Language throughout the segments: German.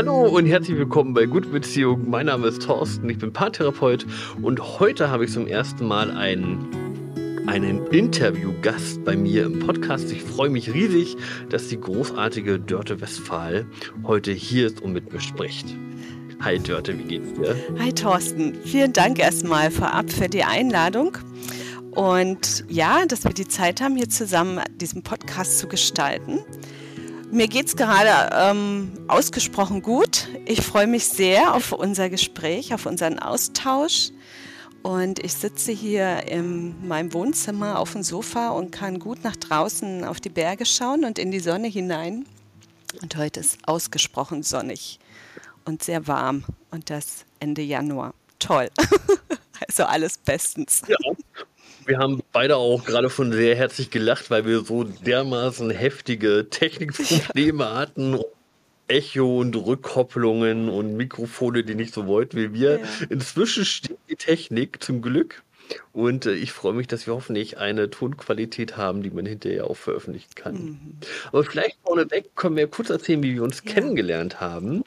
Hallo und herzlich willkommen bei Gute Beziehung. Mein Name ist Thorsten, ich bin Paartherapeut und heute habe ich zum ersten Mal einen, einen Interviewgast bei mir im Podcast. Ich freue mich riesig, dass die großartige Dörte Westphal heute hier ist und mit mir spricht. Hi Dörte, wie geht's dir? Hi Thorsten, vielen Dank erstmal vorab für die Einladung. Und ja, dass wir die Zeit haben, hier zusammen diesen Podcast zu gestalten. Mir geht es gerade ähm, ausgesprochen gut. Ich freue mich sehr auf unser Gespräch, auf unseren Austausch. Und ich sitze hier in meinem Wohnzimmer auf dem Sofa und kann gut nach draußen auf die Berge schauen und in die Sonne hinein. Und heute ist ausgesprochen sonnig und sehr warm. Und das Ende Januar. Toll. also alles bestens. Ja, wir haben beide auch gerade von sehr herzlich gelacht, weil wir so dermaßen heftige Technikprobleme ja. hatten. Echo und Rückkopplungen und Mikrofone, die nicht so wollten wie wir. Ja. Inzwischen steht die Technik zum Glück. Und äh, ich freue mich, dass wir hoffentlich eine Tonqualität haben, die man hinterher auch veröffentlichen kann. Mhm. Aber vielleicht vorneweg können wir kurz erzählen, wie wir uns ja. kennengelernt haben.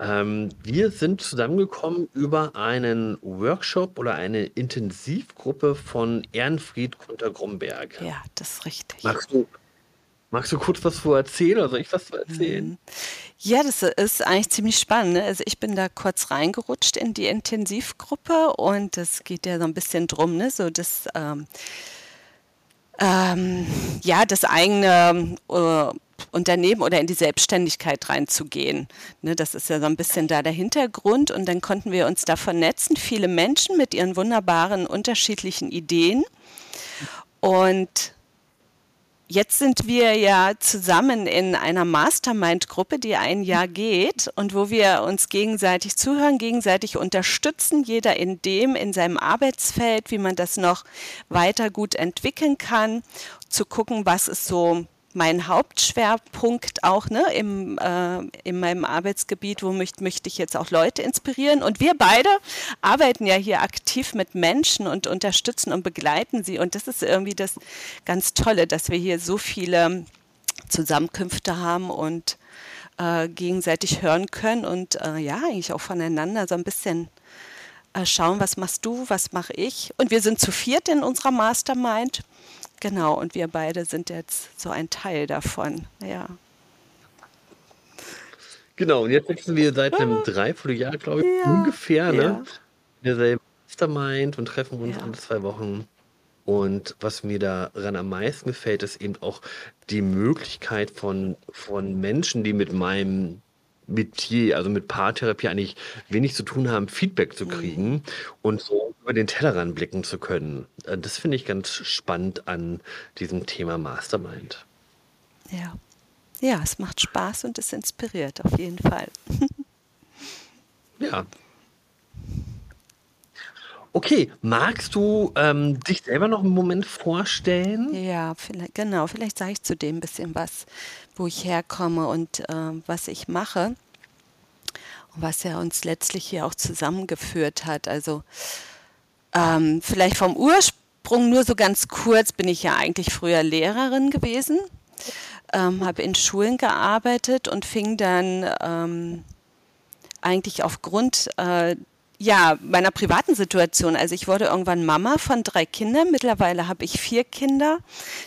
Ähm, wir sind zusammengekommen über einen Workshop oder eine Intensivgruppe von Ehrenfried Kunter-Gromberg. Ja, das ist richtig. Magst du, magst du kurz was vor erzählen oder soll ich was vor erzählen? Mhm. Ja, das ist eigentlich ziemlich spannend. Ne? Also ich bin da kurz reingerutscht in die Intensivgruppe und es geht ja so ein bisschen drum, ne? so das ähm, ähm, ja, das eigene äh, Unternehmen oder in die Selbstständigkeit reinzugehen. Ne, das ist ja so ein bisschen da der Hintergrund. Und dann konnten wir uns da vernetzen, viele Menschen mit ihren wunderbaren unterschiedlichen Ideen. Und Jetzt sind wir ja zusammen in einer Mastermind-Gruppe, die ein Jahr geht und wo wir uns gegenseitig zuhören, gegenseitig unterstützen, jeder in dem, in seinem Arbeitsfeld, wie man das noch weiter gut entwickeln kann, zu gucken, was ist so mein Hauptschwerpunkt auch ne, im, äh, in meinem Arbeitsgebiet, wo möchte, möchte ich jetzt auch Leute inspirieren. Und wir beide arbeiten ja hier aktiv mit Menschen und unterstützen und begleiten sie. Und das ist irgendwie das ganz Tolle, dass wir hier so viele Zusammenkünfte haben und äh, gegenseitig hören können und äh, ja, eigentlich auch voneinander so ein bisschen äh, schauen, was machst du, was mache ich. Und wir sind zu viert in unserer Mastermind. Genau, und wir beide sind jetzt so ein Teil davon, ja. Genau, und jetzt sitzen wir seit einem Dreivierteljahr, glaube ich, ja, ungefähr, ne? Ja. In derselben Mastermind und treffen uns ja. alle zwei Wochen. Und was mir daran am meisten gefällt, ist eben auch die Möglichkeit von, von Menschen, die mit meinem Metier, also mit Paartherapie eigentlich wenig zu tun haben, Feedback zu kriegen mhm. und so über den Tellerrand blicken zu können. Äh, das finde ich ganz spannend an diesem Thema Mastermind. Ja. Ja, es macht Spaß und es inspiriert auf jeden Fall. ja. Okay, magst du ähm, dich selber noch einen Moment vorstellen? Ja, vielleicht, genau. Vielleicht sage ich zu dem ein bisschen was, wo ich herkomme und äh, was ich mache. Und was ja uns letztlich hier auch zusammengeführt hat. Also ähm, vielleicht vom Ursprung nur so ganz kurz bin ich ja eigentlich früher Lehrerin gewesen, ähm, habe in Schulen gearbeitet und fing dann ähm, eigentlich aufgrund äh, ja, meiner privaten Situation. Also ich wurde irgendwann Mama von drei Kindern. Mittlerweile habe ich vier Kinder.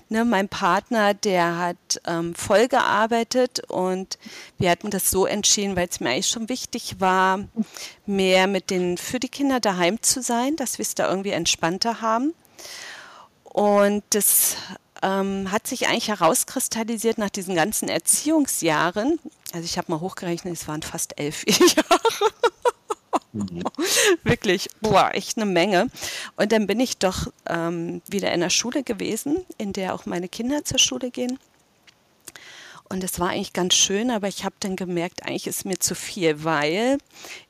Ne, mein Partner, der hat ähm, voll gearbeitet und wir hatten das so entschieden, weil es mir eigentlich schon wichtig war, mehr mit den für die Kinder daheim zu sein, dass wir es da irgendwie entspannter haben. Und das ähm, hat sich eigentlich herauskristallisiert nach diesen ganzen Erziehungsjahren. Also ich habe mal hochgerechnet, es waren fast elf Jahre. Mhm. Wirklich, boah, echt eine Menge. Und dann bin ich doch ähm, wieder in der Schule gewesen, in der auch meine Kinder zur Schule gehen. Und es war eigentlich ganz schön, aber ich habe dann gemerkt, eigentlich ist mir zu viel, weil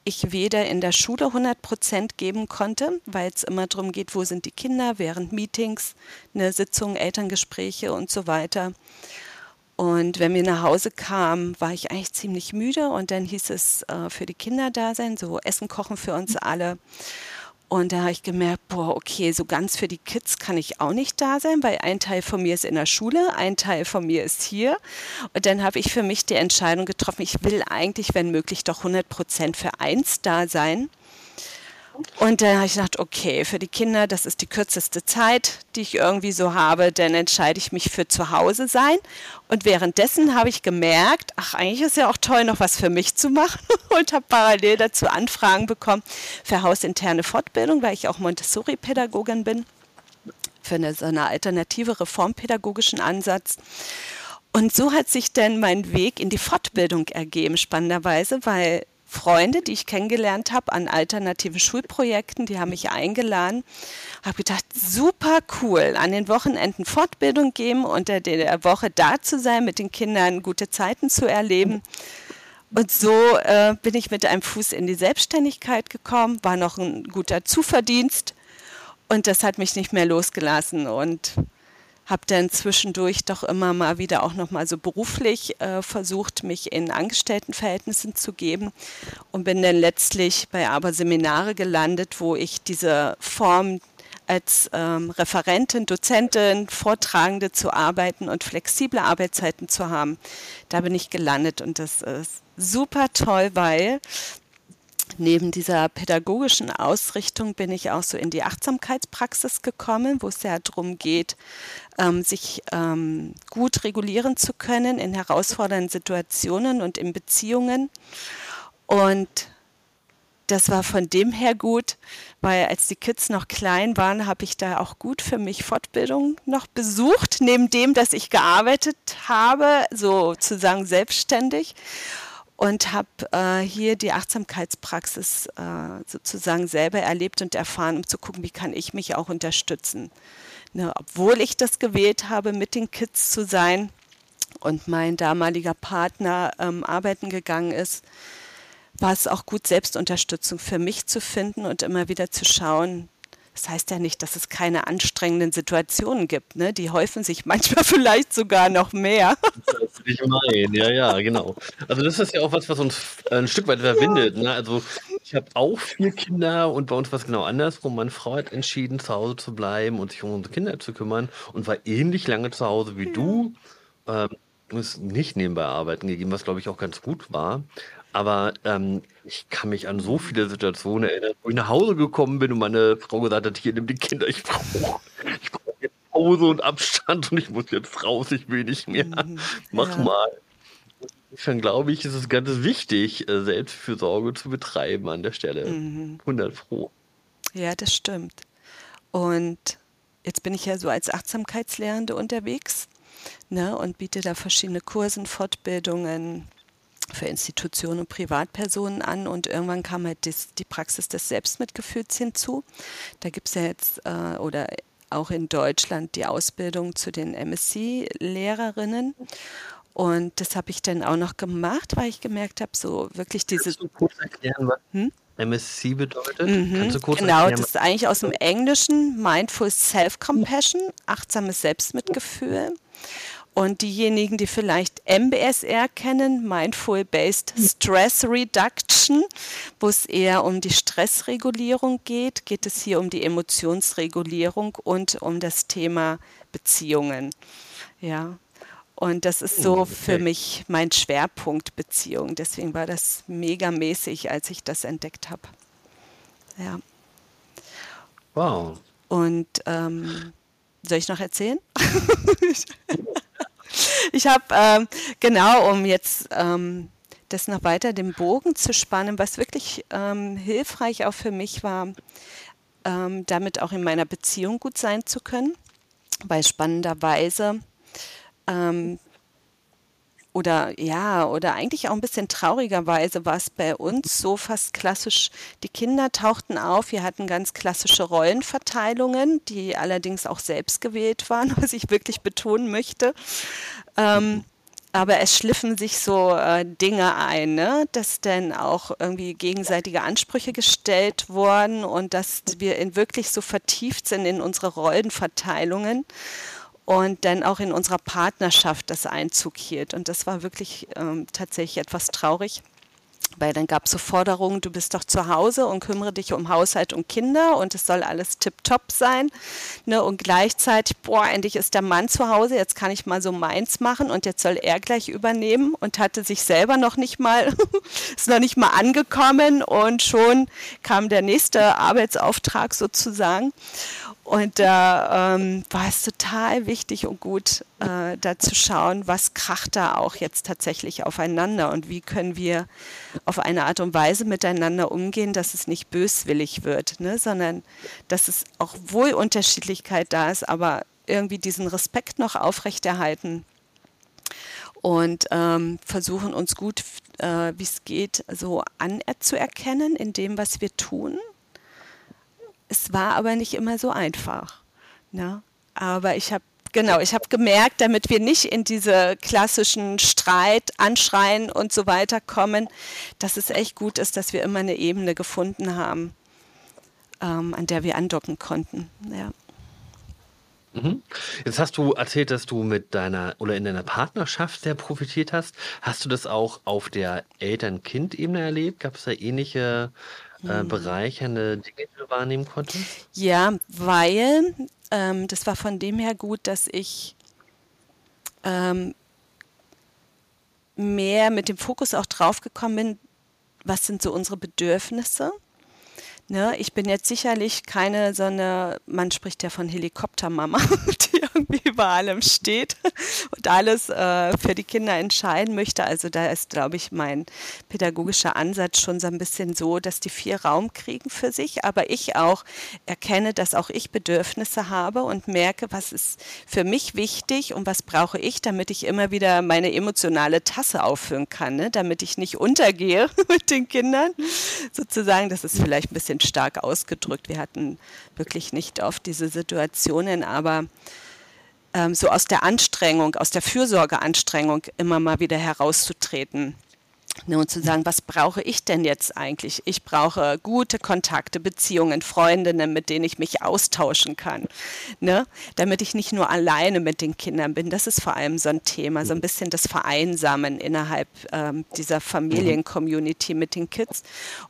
ich weder in der Schule 100 Prozent geben konnte, weil es immer darum geht, wo sind die Kinder während Meetings, eine Sitzung, Elterngespräche und so weiter. Und wenn wir nach Hause kamen, war ich eigentlich ziemlich müde und dann hieß es äh, für die Kinder da sein, so Essen kochen für uns alle. Und da habe ich gemerkt, boah, okay, so ganz für die Kids kann ich auch nicht da sein, weil ein Teil von mir ist in der Schule, ein Teil von mir ist hier. Und dann habe ich für mich die Entscheidung getroffen, ich will eigentlich, wenn möglich, doch 100 Prozent für eins da sein. Und dann habe ich gedacht, okay, für die Kinder, das ist die kürzeste Zeit, die ich irgendwie so habe, dann entscheide ich mich für zu Hause sein. Und währenddessen habe ich gemerkt, ach, eigentlich ist ja auch toll, noch was für mich zu machen und habe parallel dazu Anfragen bekommen für hausinterne Fortbildung, weil ich auch Montessori-Pädagogin bin, für eine, so eine alternative reformpädagogischen Ansatz. Und so hat sich dann mein Weg in die Fortbildung ergeben, spannenderweise, weil Freunde, die ich kennengelernt habe an alternativen Schulprojekten, die haben mich eingeladen. Habe gedacht, super cool, an den Wochenenden Fortbildung geben, unter der Woche da zu sein, mit den Kindern gute Zeiten zu erleben. Und so äh, bin ich mit einem Fuß in die Selbstständigkeit gekommen, war noch ein guter Zuverdienst und das hat mich nicht mehr losgelassen. Und habe dann zwischendurch doch immer mal wieder auch noch mal so beruflich äh, versucht, mich in Angestelltenverhältnissen zu geben und bin dann letztlich bei Aber Seminare gelandet, wo ich diese Form als ähm, Referentin, Dozentin, Vortragende zu arbeiten und flexible Arbeitszeiten zu haben. Da bin ich gelandet und das ist super toll, weil neben dieser pädagogischen Ausrichtung bin ich auch so in die Achtsamkeitspraxis gekommen, wo es ja darum geht, ähm, sich ähm, gut regulieren zu können in herausfordernden Situationen und in Beziehungen. Und das war von dem her gut, weil als die Kids noch klein waren, habe ich da auch gut für mich Fortbildung noch besucht, neben dem, dass ich gearbeitet habe, sozusagen selbstständig und habe äh, hier die Achtsamkeitspraxis äh, sozusagen selber erlebt und erfahren, um zu gucken, wie kann ich mich auch unterstützen. Ne, obwohl ich das gewählt habe, mit den Kids zu sein und mein damaliger Partner ähm, arbeiten gegangen ist, war es auch gut, Selbstunterstützung für mich zu finden und immer wieder zu schauen, das heißt ja nicht, dass es keine anstrengenden Situationen gibt. Ne? Die häufen sich manchmal vielleicht sogar noch mehr. Das ich meine, ja, ja, genau. Also das ist ja auch was, was uns ein Stück weit verbindet. Ja. Ne? Also ich habe auch vier Kinder und bei uns war es genau andersrum. Meine Frau hat entschieden, zu Hause zu bleiben und sich um unsere Kinder zu kümmern und war ähnlich lange zu Hause wie ja. du. Ähm, ist nicht nebenbei arbeiten gegeben, was glaube ich auch ganz gut war. Aber ähm, ich kann mich an so viele Situationen erinnern, wo ich nach Hause gekommen bin und meine Frau gesagt hat, hier nimm die Kinder, ich brauche ich brauch jetzt Pause und Abstand und ich muss jetzt raus, ich will nicht mehr. Mhm, Mach ja. mal. Insofern glaube ich, ist es ganz wichtig, äh, Selbstfürsorge zu betreiben an der Stelle. Mhm. 100 Pro. Ja, das stimmt. Und jetzt bin ich ja so als Achtsamkeitslehrende unterwegs ne, und biete da verschiedene Kursen, Fortbildungen, für Institutionen und Privatpersonen an und irgendwann kam halt das, die Praxis des Selbstmitgefühls hinzu. Da gibt es ja jetzt äh, oder auch in Deutschland die Ausbildung zu den MSc-Lehrerinnen. Und das habe ich dann auch noch gemacht, weil ich gemerkt habe, so wirklich diese. Kannst du kurz erklären, was hm? MSc bedeutet? Mhm, Kannst du kurz genau, erklären, das ist eigentlich aus dem Englischen Mindful Self-Compassion, achtsames Selbstmitgefühl. Und diejenigen, die vielleicht MBSR kennen, Mindful Based Stress Reduction, wo es eher um die Stressregulierung geht, geht es hier um die Emotionsregulierung und um das Thema Beziehungen. Ja. Und das ist so für mich mein Schwerpunkt Beziehung. Deswegen war das megamäßig, als ich das entdeckt habe. Ja. Wow. Und ähm, soll ich noch erzählen? ich habe ähm, genau, um jetzt ähm, das noch weiter den Bogen zu spannen, was wirklich ähm, hilfreich auch für mich war, ähm, damit auch in meiner Beziehung gut sein zu können, weil spannenderweise ähm, oder ja, oder eigentlich auch ein bisschen traurigerweise war es bei uns so fast klassisch, die Kinder tauchten auf, wir hatten ganz klassische Rollenverteilungen, die allerdings auch selbst gewählt waren, was ich wirklich betonen möchte. Ähm, aber es schliffen sich so äh, Dinge ein, ne? dass dann auch irgendwie gegenseitige Ansprüche gestellt wurden und dass wir in wirklich so vertieft sind in unsere Rollenverteilungen und dann auch in unserer Partnerschaft das Einzug hielt. Und das war wirklich ähm, tatsächlich etwas traurig. Weil dann gab es so Forderungen, du bist doch zu Hause und kümmere dich um Haushalt und Kinder und es soll alles tipptopp sein. Ne? Und gleichzeitig, boah, endlich ist der Mann zu Hause, jetzt kann ich mal so meins machen und jetzt soll er gleich übernehmen und hatte sich selber noch nicht mal, ist noch nicht mal angekommen und schon kam der nächste Arbeitsauftrag sozusagen. Und da ähm, war es total wichtig und gut, äh, da zu schauen, was kracht da auch jetzt tatsächlich aufeinander und wie können wir auf eine Art und Weise miteinander umgehen, dass es nicht böswillig wird, ne, sondern dass es auch wohl Unterschiedlichkeit da ist, aber irgendwie diesen Respekt noch aufrechterhalten und ähm, versuchen uns gut, äh, wie es geht, so anzuerkennen in dem, was wir tun es war aber nicht immer so einfach. Ne? Aber ich habe genau, ich habe gemerkt, damit wir nicht in diese klassischen Streit, Anschreien und so weiter kommen, dass es echt gut ist, dass wir immer eine Ebene gefunden haben, ähm, an der wir andocken konnten. Ja. Mhm. Jetzt hast du erzählt, dass du mit deiner oder in deiner Partnerschaft sehr profitiert hast. Hast du das auch auf der Eltern-Kind-Ebene erlebt? Gab es da ähnliche äh, mhm. bereichernde Dinge, wahrnehmen konntest? Ja, weil ähm, das war von dem her gut, dass ich ähm, mehr mit dem Fokus auch drauf gekommen bin, was sind so unsere Bedürfnisse Ne, ich bin jetzt sicherlich keine so eine, man spricht ja von Helikoptermama, die irgendwie über allem steht und alles äh, für die Kinder entscheiden möchte. Also da ist, glaube ich, mein pädagogischer Ansatz schon so ein bisschen so, dass die vier Raum kriegen für sich, aber ich auch erkenne, dass auch ich Bedürfnisse habe und merke, was ist für mich wichtig und was brauche ich, damit ich immer wieder meine emotionale Tasse auffüllen kann, ne? damit ich nicht untergehe mit den Kindern. Sozusagen, das ist vielleicht ein bisschen stark ausgedrückt. Wir hatten wirklich nicht oft diese Situationen, aber ähm, so aus der Anstrengung, aus der Fürsorgeanstrengung immer mal wieder herauszutreten. Ne, und zu sagen, was brauche ich denn jetzt eigentlich? Ich brauche gute Kontakte, Beziehungen, Freundinnen, mit denen ich mich austauschen kann, ne? damit ich nicht nur alleine mit den Kindern bin. Das ist vor allem so ein Thema, so ein bisschen das Vereinsamen innerhalb ähm, dieser Familiencommunity mit den Kids.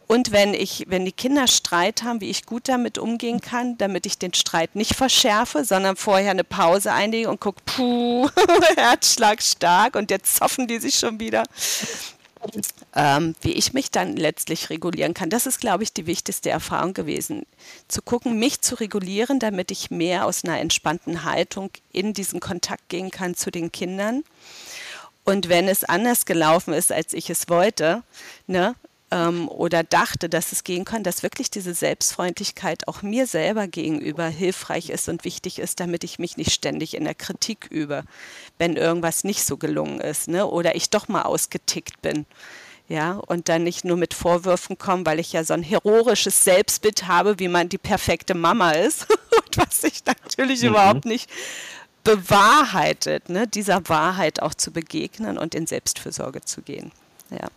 Und wenn ich, wenn die Kinder Streit haben, wie ich gut damit umgehen kann, damit ich den Streit nicht verschärfe, sondern vorher eine Pause einlege und gucke, puh, Herzschlag stark und jetzt zoffen die sich schon wieder ähm, wie ich mich dann letztlich regulieren kann. Das ist, glaube ich, die wichtigste Erfahrung gewesen. Zu gucken, mich zu regulieren, damit ich mehr aus einer entspannten Haltung in diesen Kontakt gehen kann zu den Kindern. Und wenn es anders gelaufen ist, als ich es wollte, ne, ähm, oder dachte, dass es gehen kann, dass wirklich diese Selbstfreundlichkeit auch mir selber gegenüber hilfreich ist und wichtig ist, damit ich mich nicht ständig in der Kritik übe, wenn irgendwas nicht so gelungen ist ne? oder ich doch mal ausgetickt bin. Ja, und dann nicht nur mit Vorwürfen kommen, weil ich ja so ein heroisches Selbstbild habe, wie man die perfekte Mama ist, und was sich natürlich mhm. überhaupt nicht bewahrheitet, ne? dieser Wahrheit auch zu begegnen und in Selbstfürsorge zu gehen. Ja.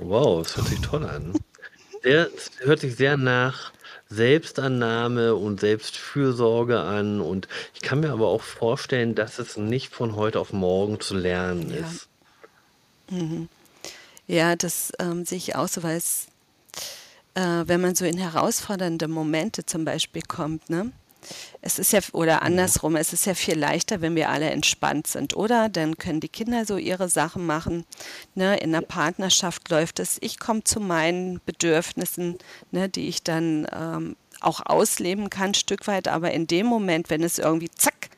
Wow, das hört sich toll an. Der hört sich sehr nach Selbstannahme und Selbstfürsorge an. Und ich kann mir aber auch vorstellen, dass es nicht von heute auf morgen zu lernen Ja. ist. Mhm. Ja, das ähm, sehe ich auch so, weil es, äh, wenn man so in herausfordernde Momente zum Beispiel kommt, ne? Es ist ja, oder mhm. andersrum, es ist ja viel leichter, wenn wir alle entspannt sind, oder? Dann können die Kinder so ihre Sachen machen. Ne? In der Partnerschaft läuft es, ich komme zu meinen Bedürfnissen, ne, die ich dann ähm, auch ausleben kann, ein Stück weit, aber in dem Moment, wenn es irgendwie zack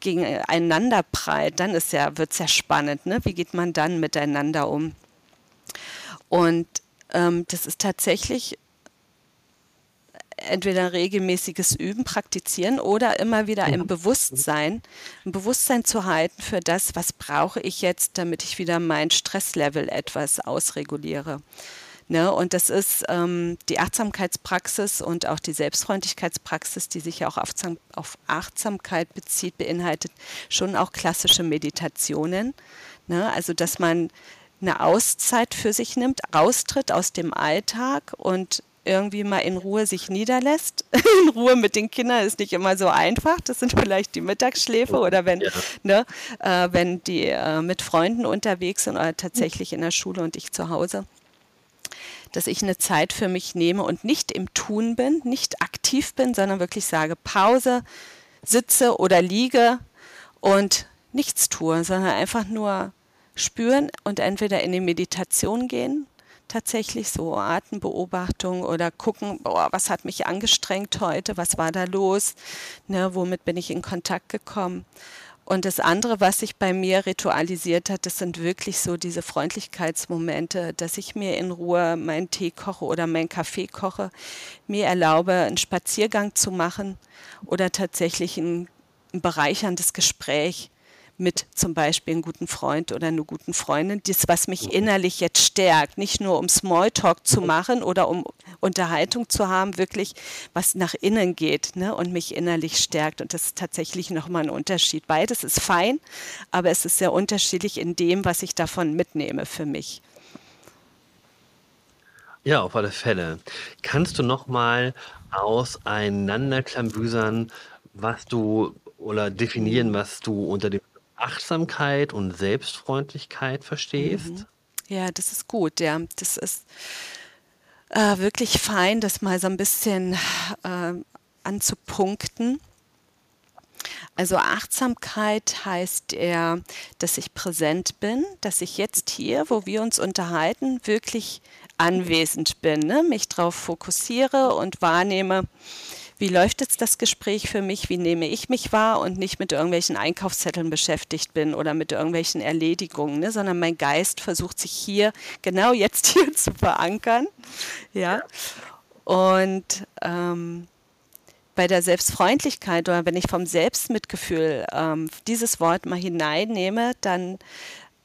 gegeneinander prallt, dann ist ja, wird es ja spannend, ne? Wie geht man dann miteinander um? Und ähm, das ist tatsächlich entweder regelmäßiges Üben, Praktizieren oder immer wieder im Bewusstsein, ein Bewusstsein zu halten für das, was brauche ich jetzt, damit ich wieder mein Stresslevel etwas ausreguliere. Ne? Und das ist ähm, die Achtsamkeitspraxis und auch die Selbstfreundlichkeitspraxis, die sich ja auch auf, auf Achtsamkeit bezieht, beinhaltet schon auch klassische Meditationen. Ne? Also, dass man eine Auszeit für sich nimmt, raustritt aus dem Alltag und irgendwie mal in Ruhe sich niederlässt. In Ruhe mit den Kindern ist nicht immer so einfach. Das sind vielleicht die Mittagsschläfe oder wenn, ja. ne, äh, wenn die äh, mit Freunden unterwegs sind oder tatsächlich in der Schule und ich zu Hause. Dass ich eine Zeit für mich nehme und nicht im Tun bin, nicht aktiv bin, sondern wirklich sage Pause, sitze oder liege und nichts tue, sondern einfach nur spüren und entweder in die Meditation gehen tatsächlich so Atembeobachtung oder gucken, boah, was hat mich angestrengt heute, was war da los, ne, womit bin ich in Kontakt gekommen. Und das andere, was sich bei mir ritualisiert hat, das sind wirklich so diese Freundlichkeitsmomente, dass ich mir in Ruhe meinen Tee koche oder meinen Kaffee koche, mir erlaube, einen Spaziergang zu machen oder tatsächlich ein, ein bereicherndes Gespräch mit zum Beispiel einem guten Freund oder einer guten Freundin, das, was mich mhm. innerlich jetzt stärkt, nicht nur um Smalltalk zu mhm. machen oder um Unterhaltung zu haben, wirklich was nach innen geht ne, und mich innerlich stärkt. Und das ist tatsächlich nochmal ein Unterschied. Beides ist fein, aber es ist sehr unterschiedlich in dem, was ich davon mitnehme für mich. Ja, auf alle Fälle. Kannst du nochmal auseinanderklambüsern, was du oder definieren, was du unter dem Achtsamkeit und Selbstfreundlichkeit verstehst? Mhm. Ja, das ist gut, ja. Das ist äh, wirklich fein, das mal so ein bisschen äh, anzupunkten. Also Achtsamkeit heißt eher, dass ich präsent bin, dass ich jetzt hier, wo wir uns unterhalten, wirklich anwesend bin, ne? mich darauf fokussiere und wahrnehme, wie läuft jetzt das Gespräch für mich, wie nehme ich mich wahr und nicht mit irgendwelchen Einkaufszetteln beschäftigt bin oder mit irgendwelchen Erledigungen, ne, sondern mein Geist versucht sich hier, genau jetzt hier zu verankern. Ja. Und ähm, bei der Selbstfreundlichkeit oder wenn ich vom Selbstmitgefühl ähm, dieses Wort mal hineinnehme, dann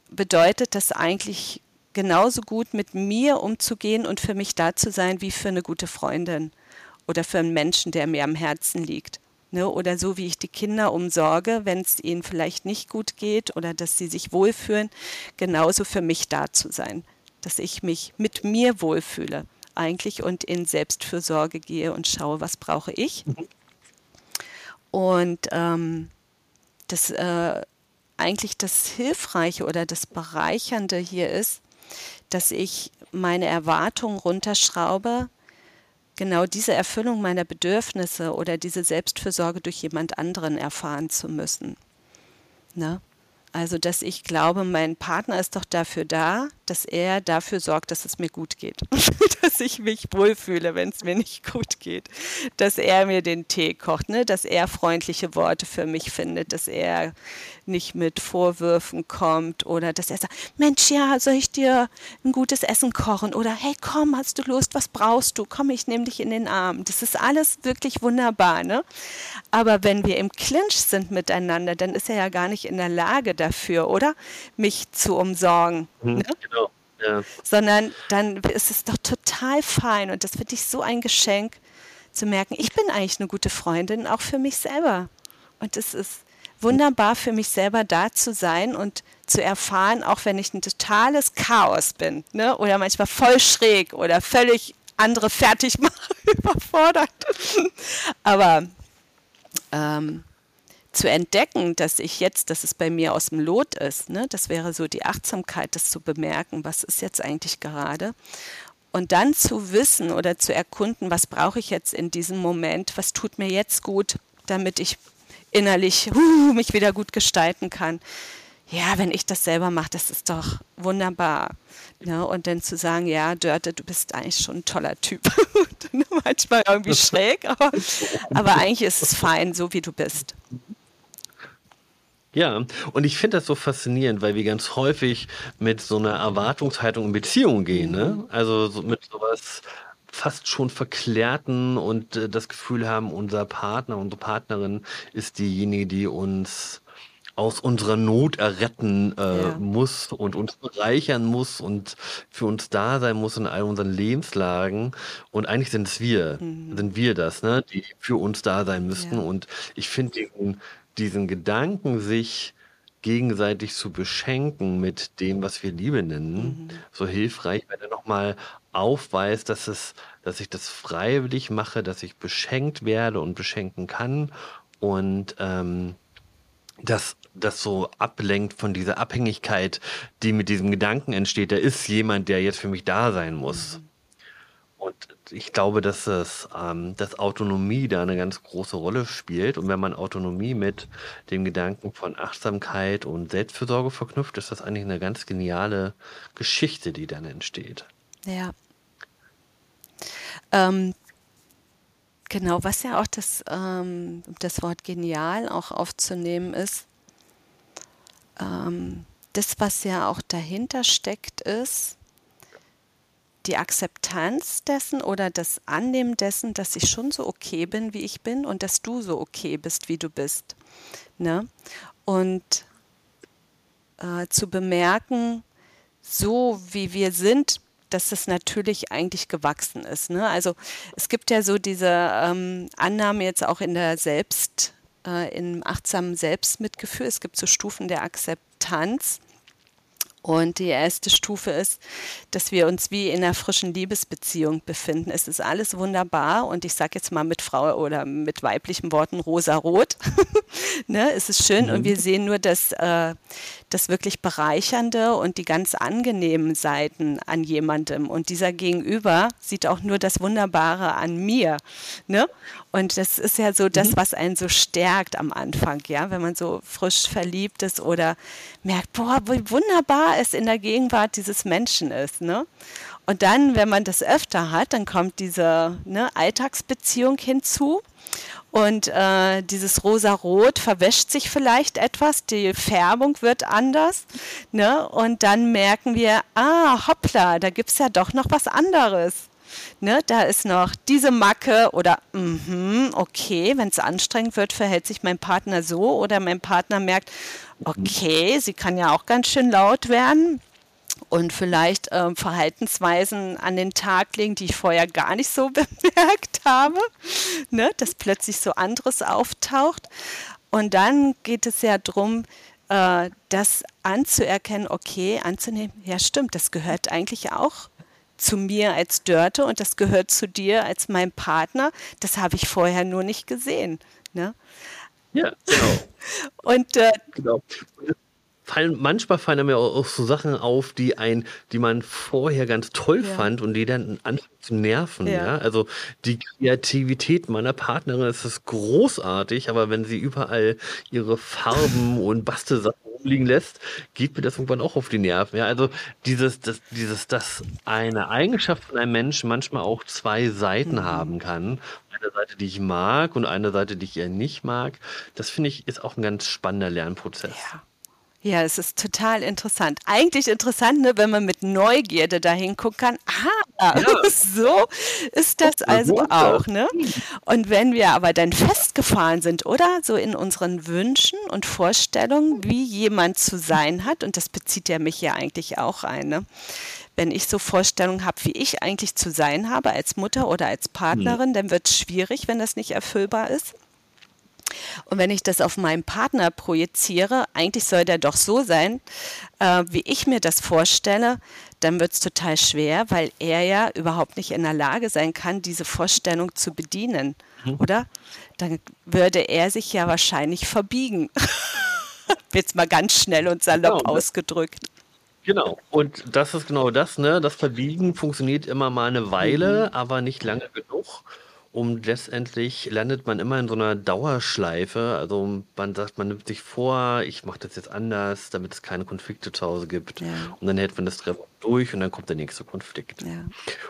bedeutet das eigentlich genauso gut mit mir umzugehen und für mich da zu sein wie für eine gute Freundin oder für einen Menschen, der mir am Herzen liegt. Ne? Oder so wie ich die Kinder umsorge, wenn es ihnen vielleicht nicht gut geht oder dass sie sich wohlfühlen, genauso für mich da zu sein. Dass ich mich mit mir wohlfühle eigentlich und in Selbstfürsorge gehe und schaue, was brauche ich. Mhm. Und ähm, das äh, eigentlich das Hilfreiche oder das Bereichernde hier ist, dass ich meine Erwartungen runterschraube, genau diese Erfüllung meiner Bedürfnisse oder diese Selbstfürsorge durch jemand anderen erfahren zu müssen. Ne? Also, dass ich glaube, mein Partner ist doch dafür da, dass er dafür sorgt, dass es mir gut geht. dass ich mich wohlfühle, wenn es mir nicht gut geht. Dass er mir den Tee kocht, ne? dass er freundliche Worte für mich findet, dass er nicht mit Vorwürfen kommt oder dass er sagt, Mensch, ja, soll ich dir ein gutes Essen kochen? Oder hey, komm, hast du Lust, was brauchst du? Komm, ich nehme dich in den Arm. Das ist alles wirklich wunderbar. Ne? Aber wenn wir im Clinch sind miteinander, dann ist er ja gar nicht in der Lage dafür, oder? Mich zu umsorgen. Mhm, ne? Genau. Ja. Sondern dann ist es doch total fein und das finde ich so ein Geschenk zu merken, ich bin eigentlich eine gute Freundin, auch für mich selber. Und es ist wunderbar für mich selber da zu sein und zu erfahren, auch wenn ich ein totales Chaos bin ne? oder manchmal voll schräg oder völlig andere fertig mache, überfordert. Aber ähm, zu entdecken, dass ich jetzt, dass es bei mir aus dem Lot ist, ne? das wäre so die Achtsamkeit, das zu bemerken, was ist jetzt eigentlich gerade. Und dann zu wissen oder zu erkunden, was brauche ich jetzt in diesem Moment, was tut mir jetzt gut, damit ich innerlich uh, mich wieder gut gestalten kann. Ja, wenn ich das selber mache, das ist doch wunderbar. Ne? und dann zu sagen, ja, Dörte, du bist eigentlich schon ein toller Typ. Manchmal irgendwie schräg, aber, aber eigentlich ist es fein, so wie du bist. Ja, und ich finde das so faszinierend, weil wir ganz häufig mit so einer Erwartungshaltung in Beziehungen gehen, ne? Mhm. Also so mit sowas fast schon verklärten und äh, das Gefühl haben, unser Partner, unsere Partnerin ist diejenige, die uns aus unserer Not erretten äh, ja. muss und uns bereichern muss und für uns da sein muss in all unseren Lebenslagen. Und eigentlich sind es wir, mhm. sind wir das, ne, die für uns da sein müssten. Ja. Und ich finde diesen, diesen Gedanken, sich gegenseitig zu beschenken mit dem, was wir Liebe nennen, Mhm. so hilfreich, wenn er nochmal aufweist, dass es, dass ich das freiwillig mache, dass ich beschenkt werde und beschenken kann und ähm, dass das so ablenkt von dieser Abhängigkeit, die mit diesem Gedanken entsteht. Da ist jemand, der jetzt für mich da sein muss. Und ich glaube, dass, es, ähm, dass Autonomie da eine ganz große Rolle spielt. Und wenn man Autonomie mit dem Gedanken von Achtsamkeit und Selbstfürsorge verknüpft, ist das eigentlich eine ganz geniale Geschichte, die dann entsteht. Ja. Ähm, genau, was ja auch das, ähm, das Wort genial auch aufzunehmen ist, ähm, das, was ja auch dahinter steckt, ist die Akzeptanz dessen oder das Annehmen dessen, dass ich schon so okay bin, wie ich bin und dass du so okay bist, wie du bist. Ne? Und äh, zu bemerken, so wie wir sind, dass das natürlich eigentlich gewachsen ist. Ne? Also es gibt ja so diese ähm, Annahme jetzt auch in der Selbst, äh, im achtsamen Selbstmitgefühl. Es gibt so Stufen der Akzeptanz. Und die erste Stufe ist, dass wir uns wie in einer frischen Liebesbeziehung befinden. Es ist alles wunderbar und ich sage jetzt mal mit Frau oder mit weiblichen Worten rosa-rot. ne? Es ist schön und wir sehen nur das, äh, das wirklich Bereichernde und die ganz angenehmen Seiten an jemandem. Und dieser Gegenüber sieht auch nur das Wunderbare an mir. Ne? Und das ist ja so das, was einen so stärkt am Anfang, ja, wenn man so frisch verliebt ist oder merkt, boah, wie wunderbar es in der Gegenwart dieses Menschen ist, ne? Und dann, wenn man das öfter hat, dann kommt diese ne, Alltagsbeziehung hinzu. Und äh, dieses rosa-rot verwäscht sich vielleicht etwas, die Färbung wird anders. Ne? Und dann merken wir, ah, hoppla, da gibt es ja doch noch was anderes. Ne, da ist noch diese Macke oder mm okay, wenn es anstrengend wird, verhält sich mein Partner so oder mein Partner merkt, okay, sie kann ja auch ganz schön laut werden und vielleicht ähm, Verhaltensweisen an den Tag legen, die ich vorher gar nicht so bemerkt habe, ne, dass plötzlich so anderes auftaucht. Und dann geht es ja darum, äh, das anzuerkennen, okay, anzunehmen, ja stimmt, das gehört eigentlich auch zu mir als Dörte und das gehört zu dir als mein Partner. Das habe ich vorher nur nicht gesehen. Ne? Ja, genau. Und äh, genau. Fallen, manchmal fallen mir auch, so Sachen auf, die ein, die man vorher ganz toll ja. fand und die dann anfangen zu nerven. Ja. ja. Also die Kreativität meiner Partnerin ist es großartig, aber wenn sie überall ihre Farben und Bastelsachen rumliegen lässt, geht mir das irgendwann auch auf die Nerven. Ja, also dieses, das, dieses, dass eine Eigenschaft von einem Menschen manchmal auch zwei Seiten mhm. haben kann. Eine Seite, die ich mag und eine Seite, die ich eher nicht mag. Das finde ich ist auch ein ganz spannender Lernprozess. Ja. Ja, es ist total interessant. Eigentlich interessant, ne, wenn man mit Neugierde da hingucken kann. Ah, ja. so ist das also auch. Ne? Und wenn wir aber dann festgefahren sind, oder? So in unseren Wünschen und Vorstellungen, wie jemand zu sein hat, und das bezieht ja mich ja eigentlich auch ein. Ne? Wenn ich so Vorstellungen habe, wie ich eigentlich zu sein habe als Mutter oder als Partnerin, mhm. dann wird es schwierig, wenn das nicht erfüllbar ist. Und wenn ich das auf meinen Partner projiziere, eigentlich soll der doch so sein, äh, wie ich mir das vorstelle, dann wird es total schwer, weil er ja überhaupt nicht in der Lage sein kann, diese Vorstellung zu bedienen, mhm. oder? Dann würde er sich ja wahrscheinlich verbiegen. Jetzt mal ganz schnell und salopp genau. ausgedrückt. Genau, und das ist genau das, ne? Das Verbiegen funktioniert immer mal eine Weile, mhm. aber nicht lange genug um letztendlich landet man immer in so einer Dauerschleife. Also man sagt, man nimmt sich vor, ich mache das jetzt anders, damit es keine Konflikte zu Hause gibt. Ja. Und dann hält man das Treffen durch und dann kommt der nächste Konflikt. Ja.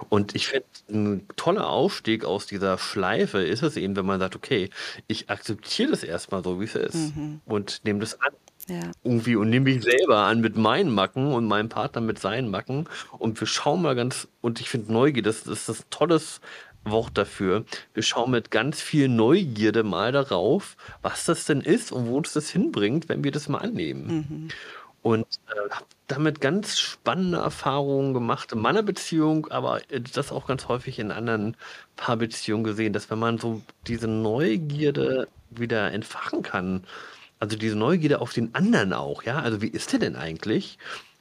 Und ich finde, ein toller Aufstieg aus dieser Schleife ist es eben, wenn man sagt, okay, ich akzeptiere das erstmal so, wie es ist mhm. und nehme das an. Ja. Irgendwie und nehme mich selber an mit meinen Macken und meinem Partner mit seinen Macken und wir schauen mal ganz, und ich finde Neugier, das, das ist das tolles Wort dafür. Wir schauen mit ganz viel Neugierde mal darauf, was das denn ist und wo uns das hinbringt, wenn wir das mal annehmen. Mhm. Und äh, habe damit ganz spannende Erfahrungen gemacht in meiner Beziehung, aber das auch ganz häufig in anderen Paarbeziehungen gesehen, dass wenn man so diese Neugierde wieder entfachen kann also diese Neugierde auf den anderen auch, ja, also wie ist der denn eigentlich?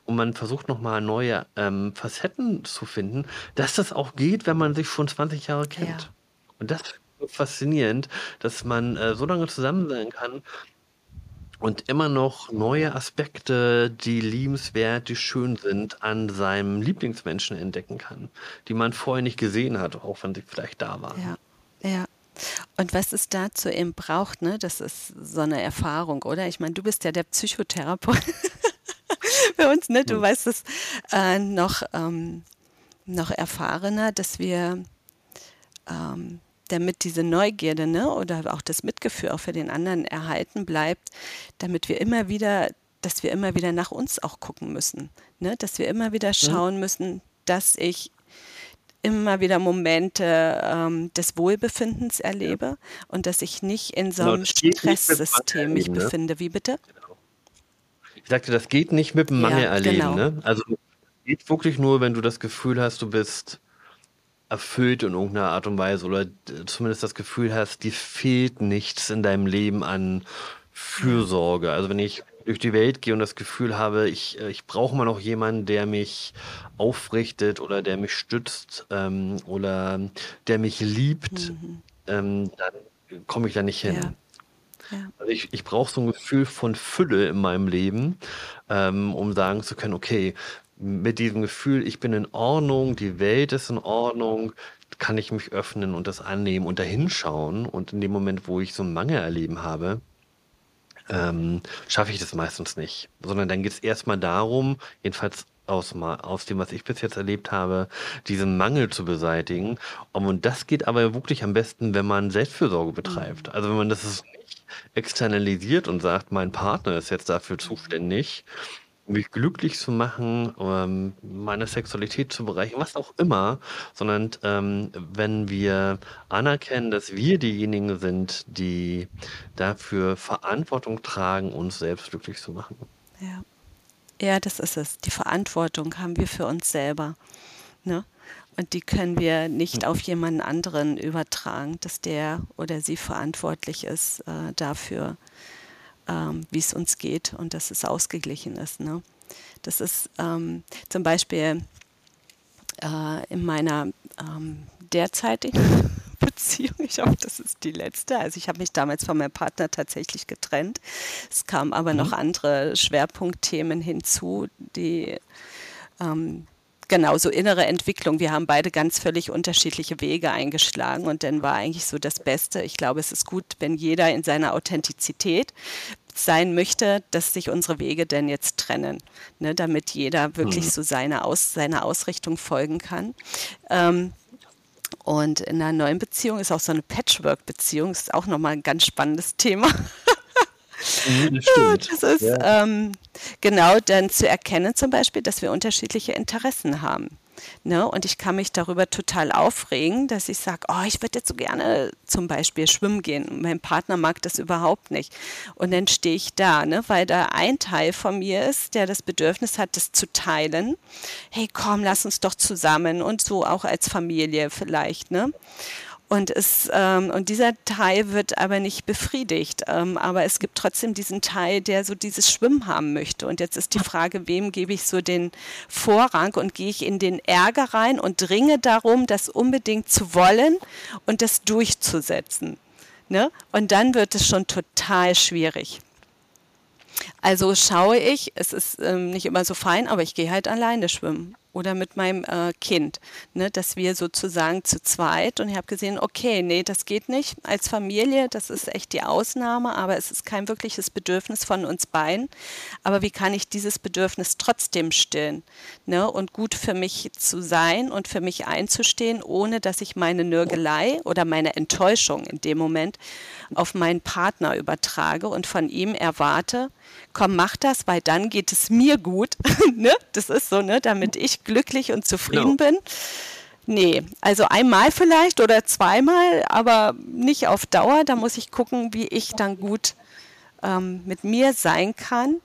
Und man versucht nochmal neue ähm, Facetten zu finden, dass das auch geht, wenn man sich schon 20 Jahre kennt. Ja. Und das ist faszinierend, dass man äh, so lange zusammen sein kann und immer noch neue Aspekte, die liebenswert, die schön sind, an seinem Lieblingsmenschen entdecken kann, die man vorher nicht gesehen hat, auch wenn sie vielleicht da waren. Ja, ja. Und was es dazu eben braucht, ne, das ist so eine Erfahrung, oder? Ich meine, du bist ja der Psychotherapeut bei uns, ne? Du hm. weißt es äh, noch, ähm, noch erfahrener, dass wir ähm, damit diese Neugierde ne, oder auch das Mitgefühl auch für den anderen erhalten bleibt, damit wir immer wieder, dass wir immer wieder nach uns auch gucken müssen, ne, dass wir immer wieder schauen müssen, dass ich immer wieder Momente ähm, des Wohlbefindens erlebe und dass ich nicht in so genau, einem Stresssystem mich ne? befinde. Wie bitte? Genau. Ich sagte, das geht nicht mit dem Mangel ja, erleben. Genau. Ne? Also geht wirklich nur, wenn du das Gefühl hast, du bist erfüllt in irgendeiner Art und Weise oder zumindest das Gefühl hast, dir fehlt nichts in deinem Leben an Fürsorge. Also wenn ich durch die Welt gehe und das Gefühl habe, ich, äh, ich brauche mal noch jemanden, der mich aufrichtet oder der mich stützt ähm, oder der mich liebt, mhm. ähm, dann komme ich da nicht hin. Ja. Ja. Also ich, ich brauche so ein Gefühl von Fülle in meinem Leben, ähm, um sagen zu können, okay, mit diesem Gefühl, ich bin in Ordnung, die Welt ist in Ordnung, kann ich mich öffnen und das annehmen und dahinschauen. Und in dem Moment, wo ich so einen Mangel erleben habe, ähm, schaffe ich das meistens nicht. Sondern dann geht es erstmal darum, jedenfalls aus, aus dem, was ich bis jetzt erlebt habe, diesen Mangel zu beseitigen. Und das geht aber wirklich am besten, wenn man Selbstfürsorge betreibt. Mhm. Also wenn man das externalisiert und sagt, mein Partner ist jetzt dafür zuständig, mich glücklich zu machen, ähm, meine Sexualität zu bereichern, was auch immer, sondern ähm, wenn wir anerkennen, dass wir diejenigen sind, die dafür Verantwortung tragen, uns selbst glücklich zu machen. Ja. Ja, das ist es. Die Verantwortung haben wir für uns selber. Ne? Und die können wir nicht auf jemanden anderen übertragen, dass der oder sie verantwortlich ist äh, dafür, ähm, wie es uns geht und dass es ausgeglichen ist. Ne? Das ist ähm, zum Beispiel äh, in meiner ähm, derzeitigen Beziehung, ich hoffe, das ist die letzte. Also ich habe mich damals von meinem Partner tatsächlich getrennt. Es kamen aber mhm. noch andere Schwerpunktthemen hinzu, die ähm, genau, so innere Entwicklung. Wir haben beide ganz völlig unterschiedliche Wege eingeschlagen und dann war eigentlich so das Beste. Ich glaube, es ist gut, wenn jeder in seiner Authentizität sein möchte, dass sich unsere Wege denn jetzt trennen, ne, damit jeder wirklich mhm. so seine Aus, seiner Ausrichtung folgen kann. Ähm, und in einer neuen Beziehung ist auch so eine Patchwork-Beziehung, ist auch nochmal ein ganz spannendes Thema. Mhm, das, das ist ja. ähm, genau dann zu erkennen zum Beispiel, dass wir unterschiedliche Interessen haben. Ne? Und ich kann mich darüber total aufregen, dass ich sage, oh, ich würde jetzt so gerne zum Beispiel schwimmen gehen. mein Partner mag das überhaupt nicht. Und dann stehe ich da, ne? weil da ein Teil von mir ist, der das Bedürfnis hat, das zu teilen. Hey, komm, lass uns doch zusammen und so auch als Familie vielleicht. Ne? Und, es, ähm, und dieser Teil wird aber nicht befriedigt. Ähm, aber es gibt trotzdem diesen Teil, der so dieses Schwimmen haben möchte. Und jetzt ist die Frage, wem gebe ich so den Vorrang und gehe ich in den Ärger rein und dringe darum, das unbedingt zu wollen und das durchzusetzen. Ne? Und dann wird es schon total schwierig. Also schaue ich, es ist ähm, nicht immer so fein, aber ich gehe halt alleine schwimmen oder mit meinem äh, Kind, ne, dass wir sozusagen zu zweit und ich habe gesehen, okay, nee, das geht nicht als Familie, das ist echt die Ausnahme, aber es ist kein wirkliches Bedürfnis von uns beiden. Aber wie kann ich dieses Bedürfnis trotzdem stillen ne, und gut für mich zu sein und für mich einzustehen, ohne dass ich meine Nörgelei oder meine Enttäuschung in dem Moment auf meinen Partner übertrage und von ihm erwarte, komm, mach das, weil dann geht es mir gut. ne? Das ist so, ne? damit ich glücklich und zufrieden genau. bin. Nee, also einmal vielleicht oder zweimal, aber nicht auf Dauer. Da muss ich gucken, wie ich dann gut ähm, mit mir sein kann,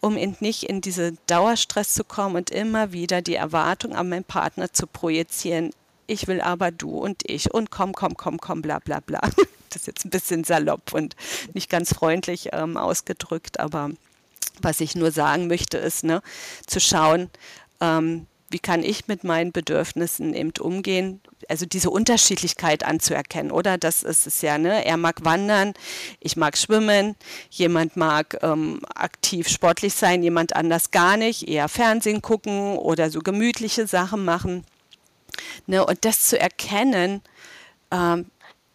um nicht in diese Dauerstress zu kommen und immer wieder die Erwartung an meinen Partner zu projizieren. ich will aber du und ich und komm, komm, komm, komm, bla bla bla. Das ist jetzt ein bisschen salopp und nicht ganz freundlich ähm, ausgedrückt, aber was ich nur sagen möchte, ist, ne, zu schauen, ähm, wie kann ich mit meinen Bedürfnissen eben umgehen, also diese Unterschiedlichkeit anzuerkennen, oder? Das ist es ja, ne? Er mag wandern, ich mag schwimmen, jemand mag ähm, aktiv sportlich sein, jemand anders gar nicht, eher Fernsehen gucken oder so gemütliche Sachen machen. Ne? Und das zu erkennen, ähm,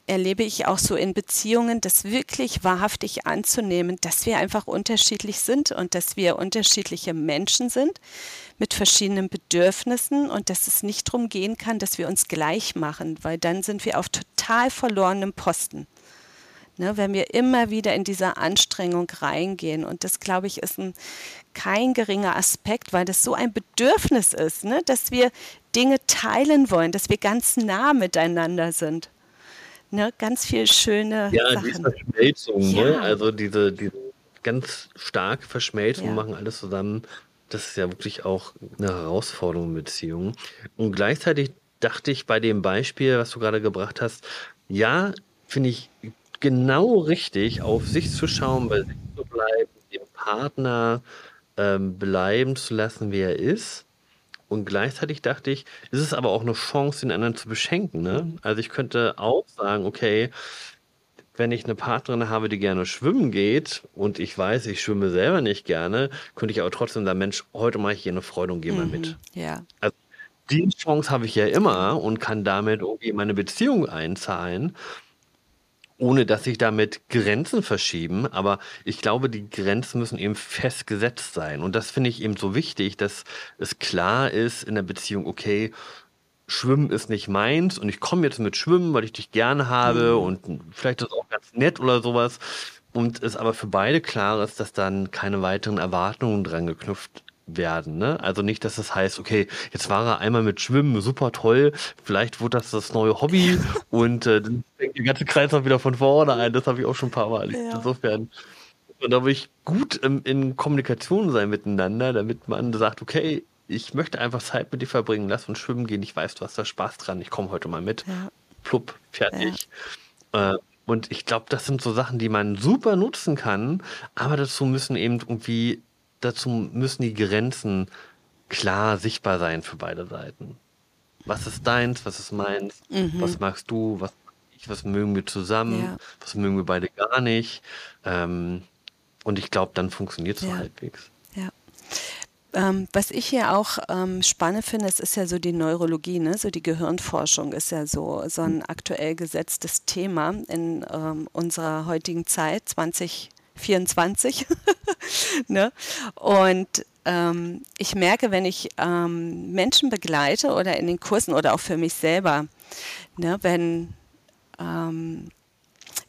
erlebe ich auch so in Beziehungen, das wirklich wahrhaftig anzunehmen, dass wir einfach unterschiedlich sind und dass wir unterschiedliche Menschen sind mit verschiedenen Bedürfnissen und dass es nicht darum gehen kann, dass wir uns gleich machen, weil dann sind wir auf total verlorenem Posten. Ne, wenn wir immer wieder in diese Anstrengung reingehen. Und das, glaube ich, ist ein, kein geringer Aspekt, weil das so ein Bedürfnis ist, ne, dass wir Dinge teilen wollen, dass wir ganz nah miteinander sind ne, ganz viel schöne ja, Sachen. diese Verschmelzung, ne? ja. also diese, diese ganz starke Verschmelzung ja. machen alles zusammen. Das ist ja wirklich auch eine Herausforderung in Beziehungen. Und gleichzeitig dachte ich bei dem Beispiel, was du gerade gebracht hast, ja, finde ich genau richtig, auf sich zu schauen, bei sich zu bleiben, den Partner ähm, bleiben zu lassen, wie er ist und gleichzeitig dachte ich, ist es aber auch eine Chance, den anderen zu beschenken. Ne? Mhm. Also ich könnte auch sagen, okay, wenn ich eine Partnerin habe, die gerne schwimmen geht und ich weiß, ich schwimme selber nicht gerne, könnte ich aber trotzdem sagen, Mensch, heute mache ich hier eine Freude und gehe mal mit. Mhm, ja. Also die Chance habe ich ja immer und kann damit irgendwie meine Beziehung einzahlen ohne dass sich damit Grenzen verschieben. Aber ich glaube, die Grenzen müssen eben festgesetzt sein. Und das finde ich eben so wichtig, dass es klar ist in der Beziehung, okay, Schwimmen ist nicht meins und ich komme jetzt mit Schwimmen, weil ich dich gerne habe mhm. und vielleicht ist es auch ganz nett oder sowas. Und es aber für beide klar ist, dass dann keine weiteren Erwartungen dran geknüpft werden. Ne? Also nicht, dass es das heißt, okay, jetzt war er einmal mit Schwimmen, super toll, vielleicht wurde das das neue Hobby und äh, dann fängt die ganze Kreis auch wieder von vorne ein. Das habe ich auch schon ein paar Mal. Ja. Insofern. Und da will ich gut in, in Kommunikation sein miteinander, damit man sagt, okay, ich möchte einfach Zeit mit dir verbringen, lass uns schwimmen gehen, ich weiß, du hast da Spaß dran, ich komme heute mal mit. Ja. Plupp, fertig. Ja. Äh, und ich glaube, das sind so Sachen, die man super nutzen kann, aber dazu müssen eben irgendwie dazu müssen die Grenzen klar sichtbar sein für beide Seiten. Was ist deins, was ist meins, mhm. was magst du, was ich, was mögen wir zusammen, ja. was mögen wir beide gar nicht. Ähm, und ich glaube, dann funktioniert es ja. so halbwegs. Ähm, was ich hier auch ähm, spannend finde, es ist ja so die Neurologie, ne? so die Gehirnforschung ist ja so, so ein aktuell gesetztes Thema in ähm, unserer heutigen Zeit, 20, 24. ne? Und ähm, ich merke, wenn ich ähm, Menschen begleite oder in den Kursen oder auch für mich selber, ne, wenn, ähm,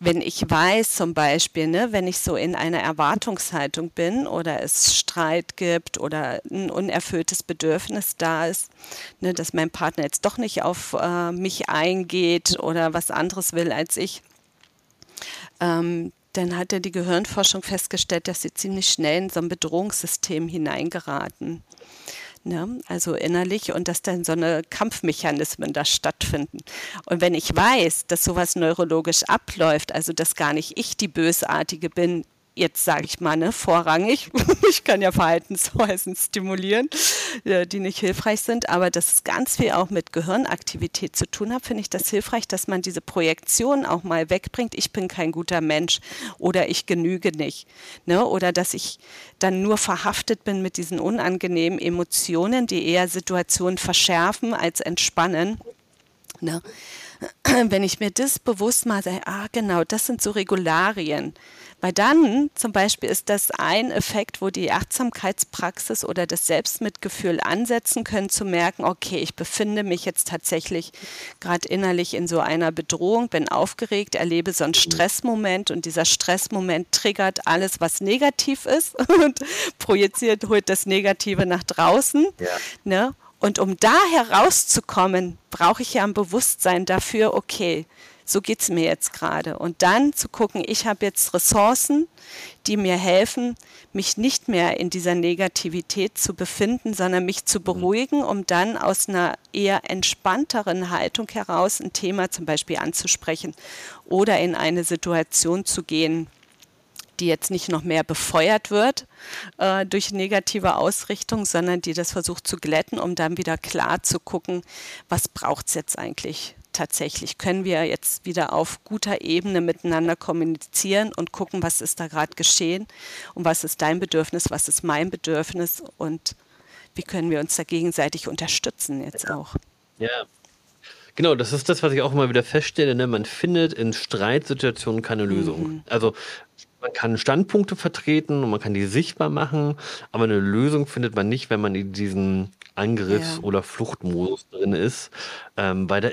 wenn ich weiß zum Beispiel, ne, wenn ich so in einer Erwartungshaltung bin oder es Streit gibt oder ein unerfülltes Bedürfnis da ist, ne, dass mein Partner jetzt doch nicht auf äh, mich eingeht oder was anderes will als ich, ähm, dann hat ja die Gehirnforschung festgestellt, dass sie ziemlich schnell in so ein Bedrohungssystem hineingeraten. Ne? Also innerlich und dass dann so eine Kampfmechanismen da stattfinden. Und wenn ich weiß, dass sowas neurologisch abläuft, also dass gar nicht ich die Bösartige bin, jetzt sage ich mal, ne, vorrangig. ich kann ja Verhaltensweisen stimulieren, äh, die nicht hilfreich sind, aber dass es ganz viel auch mit Gehirnaktivität zu tun hat, finde ich das hilfreich, dass man diese Projektion auch mal wegbringt, ich bin kein guter Mensch oder ich genüge nicht. Ne? Oder dass ich dann nur verhaftet bin mit diesen unangenehmen Emotionen, die eher Situationen verschärfen als entspannen. Ne? Wenn ich mir das bewusst mache, ah genau, das sind so Regularien weil dann zum Beispiel ist das ein Effekt, wo die Achtsamkeitspraxis oder das Selbstmitgefühl ansetzen können, zu merken, okay, ich befinde mich jetzt tatsächlich gerade innerlich in so einer Bedrohung, bin aufgeregt, erlebe so einen Stressmoment und dieser Stressmoment triggert alles, was negativ ist und projiziert, holt das Negative nach draußen. Ja. Ne? Und um da herauszukommen, brauche ich ja ein Bewusstsein dafür, okay, so geht es mir jetzt gerade. Und dann zu gucken, ich habe jetzt Ressourcen, die mir helfen, mich nicht mehr in dieser Negativität zu befinden, sondern mich zu beruhigen, um dann aus einer eher entspannteren Haltung heraus ein Thema zum Beispiel anzusprechen oder in eine Situation zu gehen, die jetzt nicht noch mehr befeuert wird äh, durch negative Ausrichtung, sondern die das versucht zu glätten, um dann wieder klar zu gucken, was braucht es jetzt eigentlich tatsächlich? Können wir jetzt wieder auf guter Ebene miteinander kommunizieren und gucken, was ist da gerade geschehen und was ist dein Bedürfnis, was ist mein Bedürfnis und wie können wir uns da gegenseitig unterstützen jetzt auch? Ja, Genau, das ist das, was ich auch immer wieder feststelle. Ne? Man findet in Streitsituationen keine Lösung. Mhm. Also man kann Standpunkte vertreten und man kann die sichtbar machen, aber eine Lösung findet man nicht, wenn man in diesem Angriffs- ja. oder Fluchtmodus drin ist. Ähm, weil da,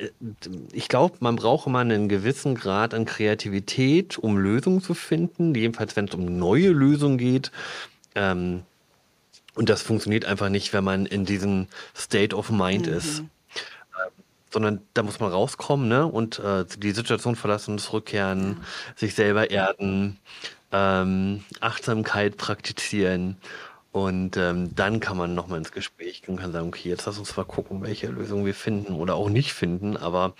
ich glaube, man braucht immer einen gewissen Grad an Kreativität, um Lösungen zu finden, jedenfalls wenn es um neue Lösungen geht. Ähm, und das funktioniert einfach nicht, wenn man in diesem State of Mind mhm. ist sondern da muss man rauskommen ne? und äh, die Situation verlassen, zurückkehren, ja. sich selber erden, ähm, Achtsamkeit praktizieren. Und ähm, dann kann man nochmal ins Gespräch gehen und kann sagen, okay, jetzt lass uns mal gucken, welche Lösung wir finden oder auch nicht finden, aber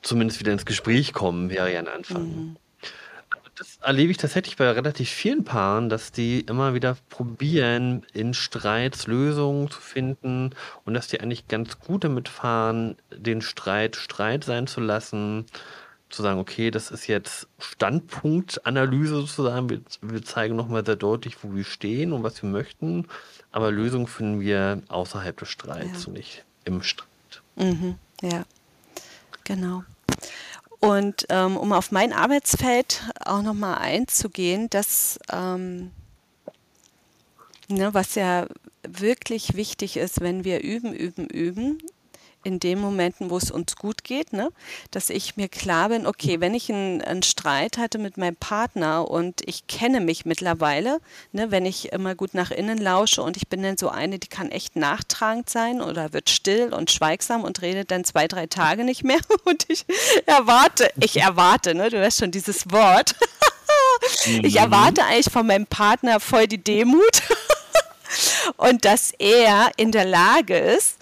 zumindest wieder ins Gespräch kommen wäre ja ein Anfang. Mhm. Das erlebe ich tatsächlich bei relativ vielen Paaren, dass die immer wieder probieren, in Streits Lösungen zu finden und dass die eigentlich ganz gut damit fahren, den Streit Streit sein zu lassen, zu sagen, okay, das ist jetzt Standpunktanalyse sozusagen, wir, wir zeigen nochmal sehr deutlich, wo wir stehen und was wir möchten, aber Lösungen finden wir außerhalb des Streits ja. und nicht im Streit. Mhm, ja, genau. Und ähm, um auf mein Arbeitsfeld auch nochmal einzugehen, das, ähm, ne, was ja wirklich wichtig ist, wenn wir üben, üben, üben, in den Momenten, wo es uns gut geht, ne? dass ich mir klar bin, okay, wenn ich einen, einen, Streit hatte mit meinem Partner und ich kenne mich mittlerweile, ne, wenn ich immer gut nach innen lausche und ich bin dann so eine, die kann echt nachtragend sein oder wird still und schweigsam und redet dann zwei, drei Tage nicht mehr und ich erwarte, ich erwarte, ne, du weißt schon dieses Wort, ich mhm. erwarte eigentlich von meinem Partner voll die Demut und dass er in der Lage ist,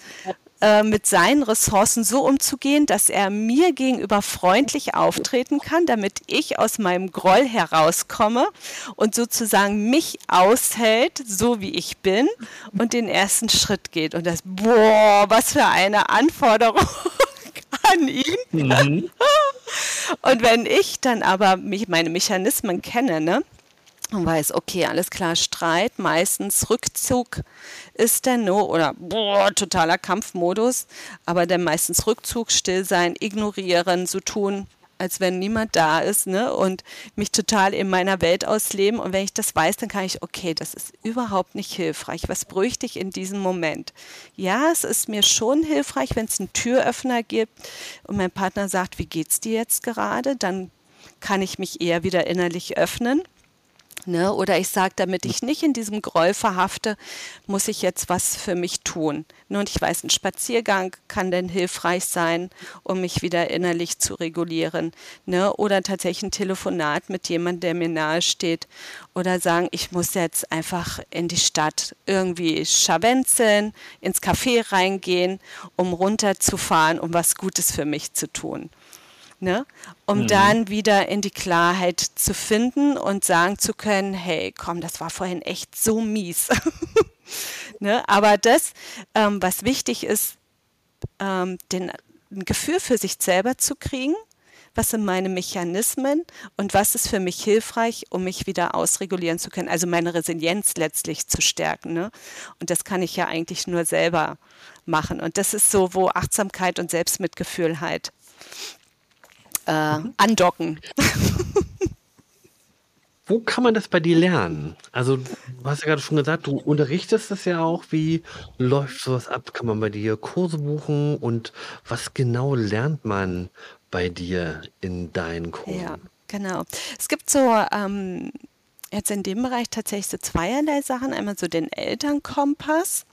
äh, mit seinen Ressourcen so umzugehen, dass er mir gegenüber freundlich auftreten kann, damit ich aus meinem Groll herauskomme und sozusagen mich aushält, so wie ich bin und den ersten Schritt geht. Und das, boah, was für eine Anforderung an ihn. Mhm. Und wenn ich dann aber mich, meine Mechanismen kenne, ne, und weiß, okay, alles klar, Streit, meistens Rückzug ist der No oder boah, totaler Kampfmodus, aber dann meistens Rückzug, still sein, ignorieren, so tun, als wenn niemand da ist, ne? Und mich total in meiner Welt ausleben. Und wenn ich das weiß, dann kann ich, okay, das ist überhaupt nicht hilfreich. Was bräuchte ich in diesem Moment? Ja, es ist mir schon hilfreich, wenn es einen Türöffner gibt und mein Partner sagt, wie geht's dir jetzt gerade? Dann kann ich mich eher wieder innerlich öffnen. Ne? Oder ich sage, damit ich nicht in diesem Groll verhafte, muss ich jetzt was für mich tun. Ne? Und ich weiß, ein Spaziergang kann denn hilfreich sein, um mich wieder innerlich zu regulieren. Ne? Oder tatsächlich ein Telefonat mit jemandem, der mir nahe steht. Oder sagen, ich muss jetzt einfach in die Stadt irgendwie schawenzeln, ins Café reingehen, um runterzufahren, um was Gutes für mich zu tun ne? um mhm. dann wieder in die Klarheit zu finden und sagen zu können, hey, komm, das war vorhin echt so mies. ne? Aber das, ähm, was wichtig ist, ähm, den, ein Gefühl für sich selber zu kriegen, was sind meine Mechanismen und was ist für mich hilfreich, um mich wieder ausregulieren zu können, also meine Resilienz letztlich zu stärken. Ne? Und das kann ich ja eigentlich nur selber machen. Und das ist so, wo Achtsamkeit und Selbstmitgefühl halt äh, andocken. Wo kann man das bei dir lernen? Also, du hast ja gerade schon gesagt, du unterrichtest das ja auch. Wie läuft sowas ab? Kann man bei dir Kurse buchen? Und was genau lernt man bei dir in deinen Kursen? Ja, genau. Es gibt so ähm, jetzt in dem Bereich tatsächlich so zweierlei Sachen. Einmal so den Elternkompass.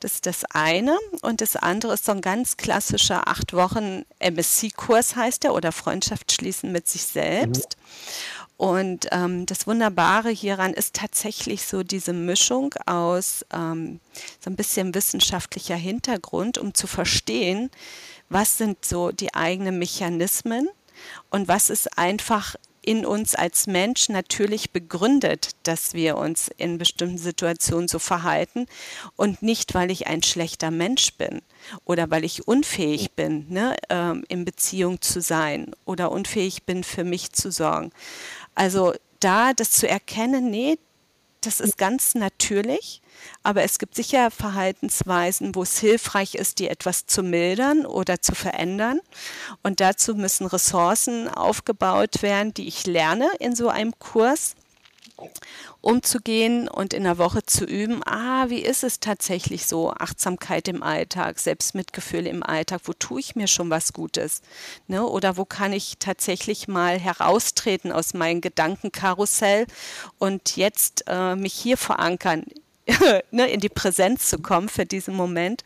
Das ist das eine. Und das andere ist so ein ganz klassischer acht Wochen MSC-Kurs heißt der oder Freundschaft schließen mit sich selbst. Mhm. Und ähm, das Wunderbare hieran ist tatsächlich so diese Mischung aus ähm, so ein bisschen wissenschaftlicher Hintergrund, um zu verstehen, was sind so die eigenen Mechanismen und was ist einfach in uns als Mensch natürlich begründet, dass wir uns in bestimmten Situationen so verhalten und nicht, weil ich ein schlechter Mensch bin oder weil ich unfähig bin, ne, ähm, in Beziehung zu sein oder unfähig bin, für mich zu sorgen. Also da das zu erkennen, nee, das ist ganz natürlich, aber es gibt sicher Verhaltensweisen, wo es hilfreich ist, die etwas zu mildern oder zu verändern. Und dazu müssen Ressourcen aufgebaut werden, die ich lerne in so einem Kurs umzugehen und in der Woche zu üben, ah, wie ist es tatsächlich so, Achtsamkeit im Alltag, Selbstmitgefühl im Alltag, wo tue ich mir schon was Gutes? Ne? Oder wo kann ich tatsächlich mal heraustreten aus meinem Gedankenkarussell und jetzt äh, mich hier verankern, ne, in die Präsenz zu kommen für diesen Moment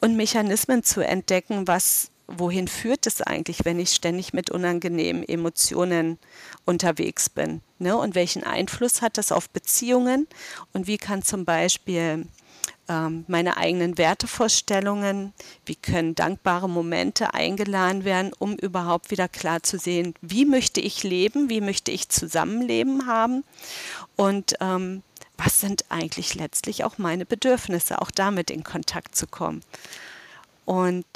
und Mechanismen zu entdecken, was wohin führt es eigentlich, wenn ich ständig mit unangenehmen Emotionen unterwegs bin? Ne? Und welchen Einfluss hat das auf Beziehungen? Und wie kann zum Beispiel ähm, meine eigenen Wertevorstellungen, wie können dankbare Momente eingeladen werden, um überhaupt wieder klar zu sehen, wie möchte ich leben, wie möchte ich Zusammenleben haben und ähm, was sind eigentlich letztlich auch meine Bedürfnisse, auch damit in Kontakt zu kommen. Und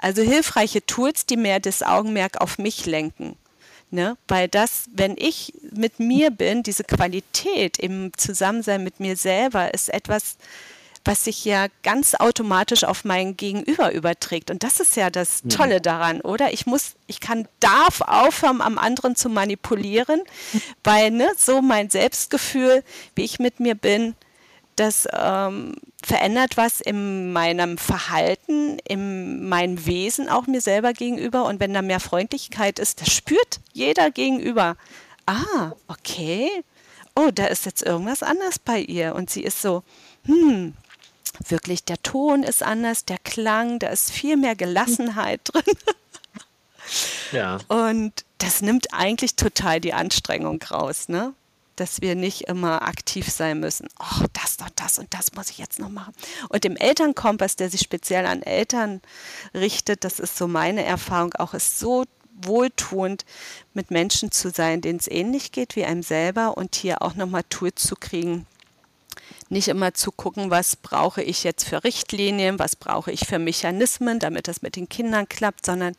also hilfreiche Tools, die mehr das Augenmerk auf mich lenken. Ne? Weil das, wenn ich mit mir bin, diese Qualität im Zusammensein mit mir selber ist etwas, was sich ja ganz automatisch auf mein Gegenüber überträgt. Und das ist ja das Tolle daran, oder? Ich muss, ich kann, darf aufhören, am anderen zu manipulieren, weil ne, so mein Selbstgefühl, wie ich mit mir bin, das ähm, verändert was in meinem Verhalten, in meinem Wesen auch mir selber gegenüber. Und wenn da mehr Freundlichkeit ist, das spürt jeder gegenüber. Ah, okay. Oh, da ist jetzt irgendwas anders bei ihr. Und sie ist so, hm, wirklich, der Ton ist anders, der Klang, da ist viel mehr Gelassenheit drin. Ja. Und das nimmt eigentlich total die Anstrengung raus, ne? Dass wir nicht immer aktiv sein müssen. Oh, das und das und das muss ich jetzt noch machen. Und im Elternkompass, der sich speziell an Eltern richtet, das ist so meine Erfahrung, auch ist so wohltuend, mit Menschen zu sein, denen es ähnlich geht wie einem selber und hier auch nochmal Tools zu kriegen, nicht immer zu gucken, was brauche ich jetzt für Richtlinien, was brauche ich für Mechanismen, damit das mit den Kindern klappt, sondern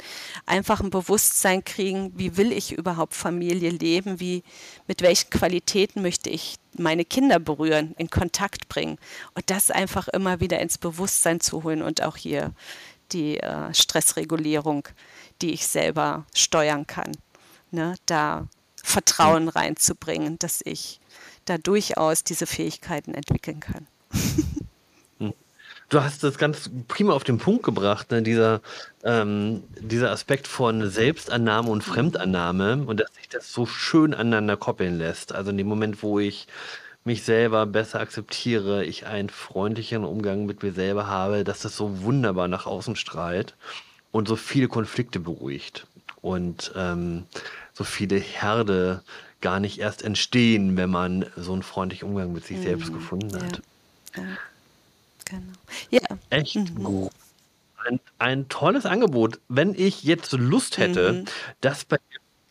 einfach ein Bewusstsein kriegen, wie will ich überhaupt Familie leben, wie, mit welchen Qualitäten möchte ich meine Kinder berühren, in Kontakt bringen. Und das einfach immer wieder ins Bewusstsein zu holen und auch hier die äh, Stressregulierung, die ich selber steuern kann, ne, da Vertrauen reinzubringen, dass ich da durchaus diese Fähigkeiten entwickeln kann. Hm. Du hast das ganz prima auf den Punkt gebracht, ne? dieser, ähm, dieser Aspekt von Selbstannahme und Fremdannahme und dass sich das so schön aneinander koppeln lässt. Also in dem Moment, wo ich mich selber besser akzeptiere, ich einen freundlicheren Umgang mit mir selber habe, dass das so wunderbar nach außen strahlt und so viele Konflikte beruhigt und ähm, so viele Herde gar nicht erst entstehen, wenn man so einen freundlichen Umgang mit sich mhm. selbst gefunden hat. Ja. ja. Genau. Ja. Echt mhm. gut. Ein, ein, tolles Angebot. Wenn ich jetzt Lust hätte, mhm. das bei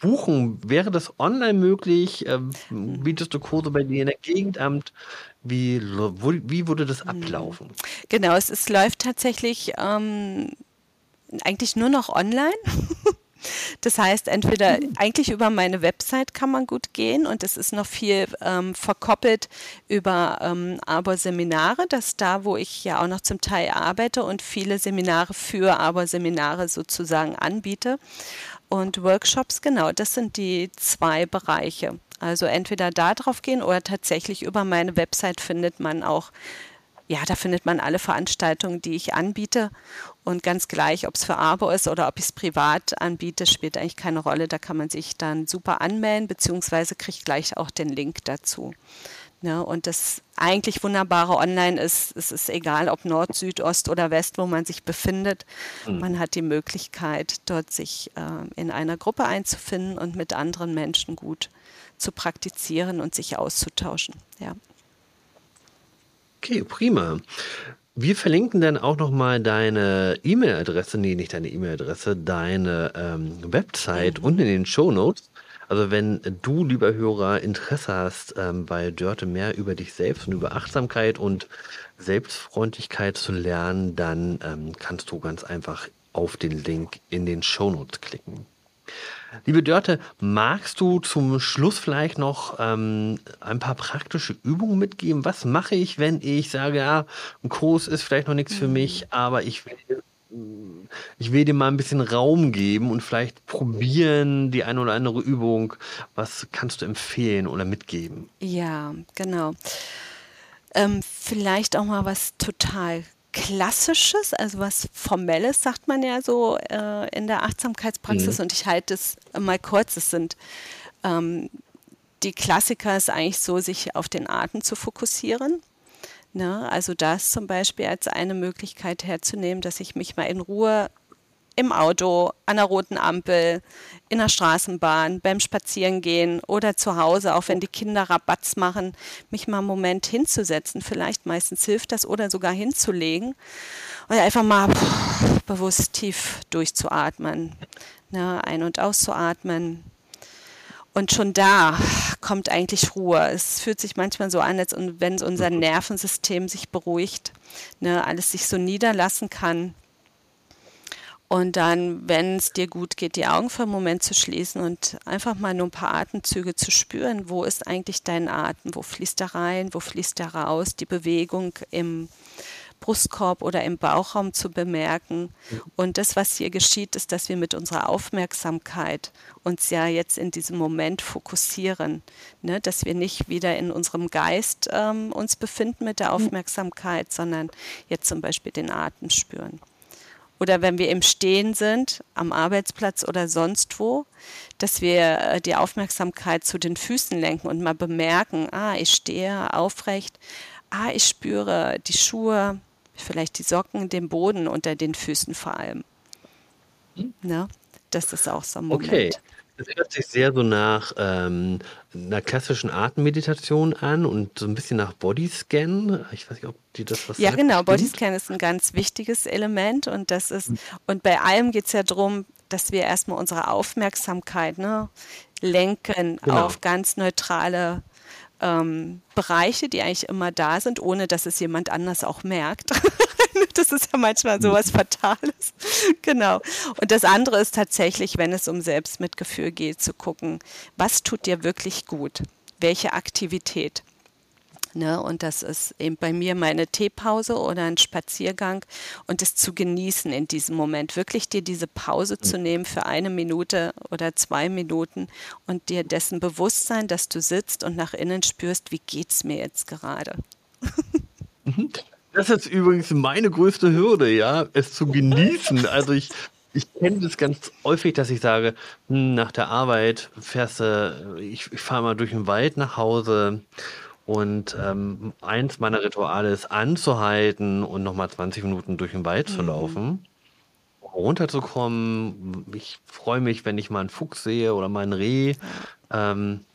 buchen, wäre das online möglich? Ähm, bietest du Kurse bei dir in der Gegendamt? Wie, wo, wie würde das mhm. ablaufen? Genau, es, es läuft tatsächlich ähm, eigentlich nur noch online. Das heißt, entweder eigentlich über meine Website kann man gut gehen und es ist noch viel ähm, verkoppelt über ähm, Aber-Seminare, das ist da, wo ich ja auch noch zum Teil arbeite und viele Seminare für Aber-Seminare sozusagen anbiete. Und Workshops, genau, das sind die zwei Bereiche. Also entweder da drauf gehen oder tatsächlich über meine Website findet man auch ja, da findet man alle Veranstaltungen, die ich anbiete. Und ganz gleich, ob es für Abo ist oder ob ich es privat anbiete, spielt eigentlich keine Rolle. Da kann man sich dann super anmelden, beziehungsweise kriegt gleich auch den Link dazu. Ne? Und das eigentlich Wunderbare online ist, es ist egal, ob Nord, Süd, Ost oder West, wo man sich befindet. Mhm. Man hat die Möglichkeit, dort sich äh, in einer Gruppe einzufinden und mit anderen Menschen gut zu praktizieren und sich auszutauschen. Ja. Okay, prima. Wir verlinken dann auch nochmal deine E-Mail-Adresse, nee, nicht deine E-Mail-Adresse, deine ähm, Website mhm. unten in den Show Notes. Also wenn du, lieber Hörer, Interesse hast, ähm, bei Dörte mehr über dich selbst und über Achtsamkeit und Selbstfreundlichkeit zu lernen, dann ähm, kannst du ganz einfach auf den Link in den Shownotes klicken. Liebe Dörte, magst du zum Schluss vielleicht noch ähm, ein paar praktische Übungen mitgeben? Was mache ich, wenn ich sage, ja, ein Kurs ist vielleicht noch nichts für mich, mhm. aber ich will ich will dir mal ein bisschen Raum geben und vielleicht probieren die eine oder andere Übung. Was kannst du empfehlen oder mitgeben? Ja, genau. Ähm, vielleicht auch mal was total Klassisches, also was Formelles, sagt man ja so äh, in der Achtsamkeitspraxis. Mhm. Und ich halte es mal kurz. Es sind ähm, die Klassiker ist eigentlich so, sich auf den Atem zu fokussieren. Ne? Also das zum Beispiel als eine Möglichkeit herzunehmen, dass ich mich mal in Ruhe im Auto, an der roten Ampel, in der Straßenbahn, beim Spazierengehen oder zu Hause, auch wenn die Kinder Rabatz machen, mich mal einen Moment hinzusetzen. Vielleicht meistens hilft das oder sogar hinzulegen und einfach mal bewusst tief durchzuatmen, ne? ein- und auszuatmen, und schon da kommt eigentlich Ruhe. Es fühlt sich manchmal so an, als wenn unser mhm. Nervensystem sich beruhigt, ne, alles sich so niederlassen kann. Und dann, wenn es dir gut geht, die Augen für einen Moment zu schließen und einfach mal nur ein paar Atemzüge zu spüren. Wo ist eigentlich dein Atem? Wo fließt er rein? Wo fließt er raus? Die Bewegung im Brustkorb oder im Bauchraum zu bemerken. Und das, was hier geschieht, ist, dass wir mit unserer Aufmerksamkeit uns ja jetzt in diesem Moment fokussieren, ne? dass wir nicht wieder in unserem Geist ähm, uns befinden mit der Aufmerksamkeit, sondern jetzt zum Beispiel den Atem spüren. Oder wenn wir im Stehen sind, am Arbeitsplatz oder sonst wo, dass wir äh, die Aufmerksamkeit zu den Füßen lenken und mal bemerken, ah, ich stehe aufrecht, ah, ich spüre die Schuhe, vielleicht die Socken, den Boden unter den Füßen vor allem. Hm? Ne? Das ist auch so ein Moment. Okay. Das hört sich sehr so nach ähm, einer klassischen Atemmeditation an und so ein bisschen nach Bodyscan. Ich weiß nicht, ob die das was Ja, sagt, genau. Bodyscan ist ein ganz wichtiges Element und das ist, und bei allem geht es ja darum, dass wir erstmal unsere Aufmerksamkeit ne, lenken genau. auf ganz neutrale ähm, Bereiche, die eigentlich immer da sind, ohne dass es jemand anders auch merkt. das ist ja manchmal so was Fatales. genau. Und das andere ist tatsächlich, wenn es um Selbstmitgefühl geht, zu gucken, was tut dir wirklich gut? Welche Aktivität? Ne? Und das ist eben bei mir meine Teepause oder ein Spaziergang und es zu genießen in diesem Moment. Wirklich dir diese Pause zu nehmen für eine Minute oder zwei Minuten und dir dessen bewusst sein, dass du sitzt und nach innen spürst, wie geht es mir jetzt gerade. Mhm. Das ist übrigens meine größte Hürde, ja, es zu genießen. Also ich, ich kenne das ganz häufig, dass ich sage, hm, nach der Arbeit fährst du, ich, ich fahre mal durch den Wald nach Hause und ähm, eins meiner Rituale ist anzuhalten und nochmal 20 Minuten durch den Wald zu mhm. laufen, runterzukommen. Ich freue mich, wenn ich mal einen Fuchs sehe oder mal ein Reh. Ähm,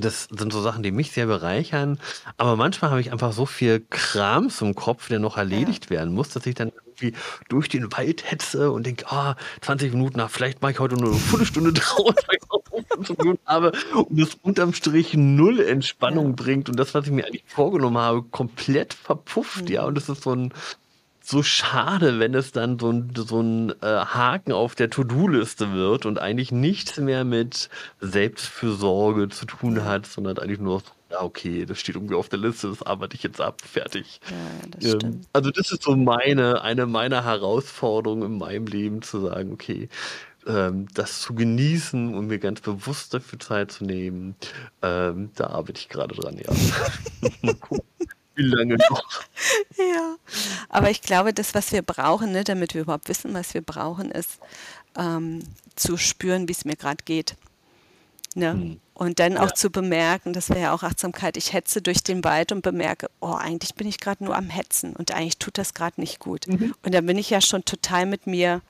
das sind so Sachen, die mich sehr bereichern. Aber manchmal habe ich einfach so viel Kram zum Kopf, der noch erledigt ja. werden muss, dass ich dann irgendwie durch den Wald hetze und denke, ah, 20 Minuten nach, vielleicht mache ich heute nur eine Viertelstunde draus, weil ich auch so zu tun habe und das unterm Strich null Entspannung ja. bringt und das, was ich mir eigentlich vorgenommen habe, komplett verpufft, mhm. ja. Und das ist so ein so schade, wenn es dann so ein, so ein äh, Haken auf der To-Do-Liste wird und eigentlich nichts mehr mit Selbstfürsorge zu tun hat, sondern eigentlich nur ja, okay, das steht irgendwie auf der Liste, das arbeite ich jetzt ab, fertig. Ja, das ähm, also das ist so meine, eine meiner Herausforderungen in meinem Leben, zu sagen, okay, ähm, das zu genießen und mir ganz bewusst dafür Zeit zu nehmen, ähm, da arbeite ich gerade dran, ja. Wie lange noch? ja. Aber ich glaube, das, was wir brauchen, ne, damit wir überhaupt wissen, was wir brauchen, ist ähm, zu spüren, wie es mir gerade geht. Ne? Hm. Und dann auch ja. zu bemerken, das wäre ja auch Achtsamkeit, ich hetze durch den Wald und bemerke, oh, eigentlich bin ich gerade nur am Hetzen und eigentlich tut das gerade nicht gut. Mhm. Und dann bin ich ja schon total mit mir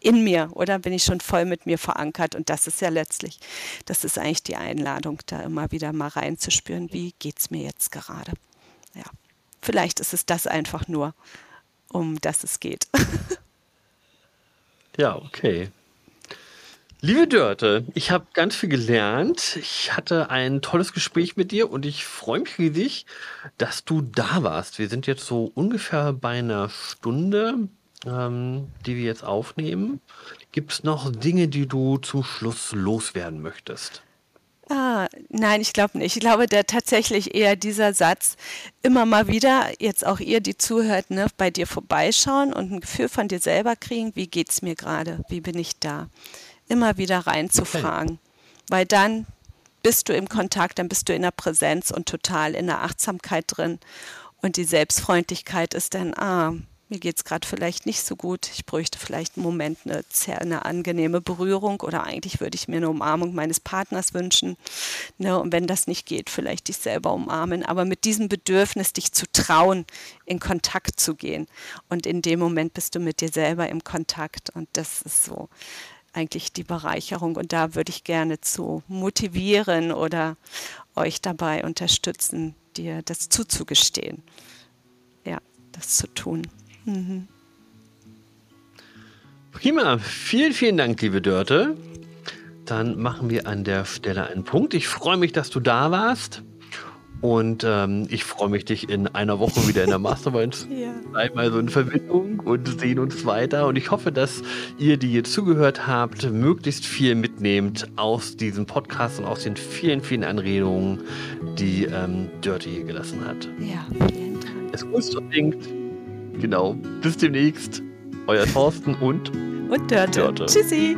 in mir oder bin ich schon voll mit mir verankert und das ist ja letztlich, das ist eigentlich die Einladung, da immer wieder mal reinzuspüren, wie geht es mir jetzt gerade. Ja, vielleicht ist es das einfach nur, um das es geht. ja, okay. Liebe Dörte, ich habe ganz viel gelernt. Ich hatte ein tolles Gespräch mit dir und ich freue mich riesig, dass du da warst. Wir sind jetzt so ungefähr bei einer Stunde ähm, die wir jetzt aufnehmen. Gibt es noch Dinge, die du zum Schluss loswerden möchtest? Ah, nein, ich glaube nicht. Ich glaube, der tatsächlich eher dieser Satz, immer mal wieder, jetzt auch ihr, die zuhört, ne, bei dir vorbeischauen und ein Gefühl von dir selber kriegen, wie geht es mir gerade, wie bin ich da? Immer wieder reinzufragen. Okay. Weil dann bist du im Kontakt, dann bist du in der Präsenz und total in der Achtsamkeit drin. Und die Selbstfreundlichkeit ist dann, ah, mir geht es gerade vielleicht nicht so gut, ich bräuchte vielleicht einen Moment eine, eine angenehme Berührung oder eigentlich würde ich mir eine Umarmung meines Partners wünschen. Ne? Und wenn das nicht geht, vielleicht dich selber umarmen. Aber mit diesem Bedürfnis, dich zu trauen, in Kontakt zu gehen. Und in dem Moment bist du mit dir selber im Kontakt. Und das ist so eigentlich die Bereicherung. Und da würde ich gerne zu motivieren oder euch dabei unterstützen, dir das zuzugestehen. Ja, das zu tun. Mhm. Prima. Vielen, vielen Dank, liebe Dörte. Dann machen wir an der Stelle einen Punkt. Ich freue mich, dass du da warst. Und ähm, ich freue mich, dich in einer Woche wieder in der Mastermind ja. einmal so in Verbindung und sehen uns weiter. Und ich hoffe, dass ihr, die hier zugehört habt, möglichst viel mitnehmt aus diesem Podcast und aus den vielen, vielen Anregungen, die ähm, Dirty hier gelassen hat. Ja, vielen Dank. Es ist unbedingt Genau. Bis demnächst. Euer Thorsten und und Dörte. Dörte. Tschüssi.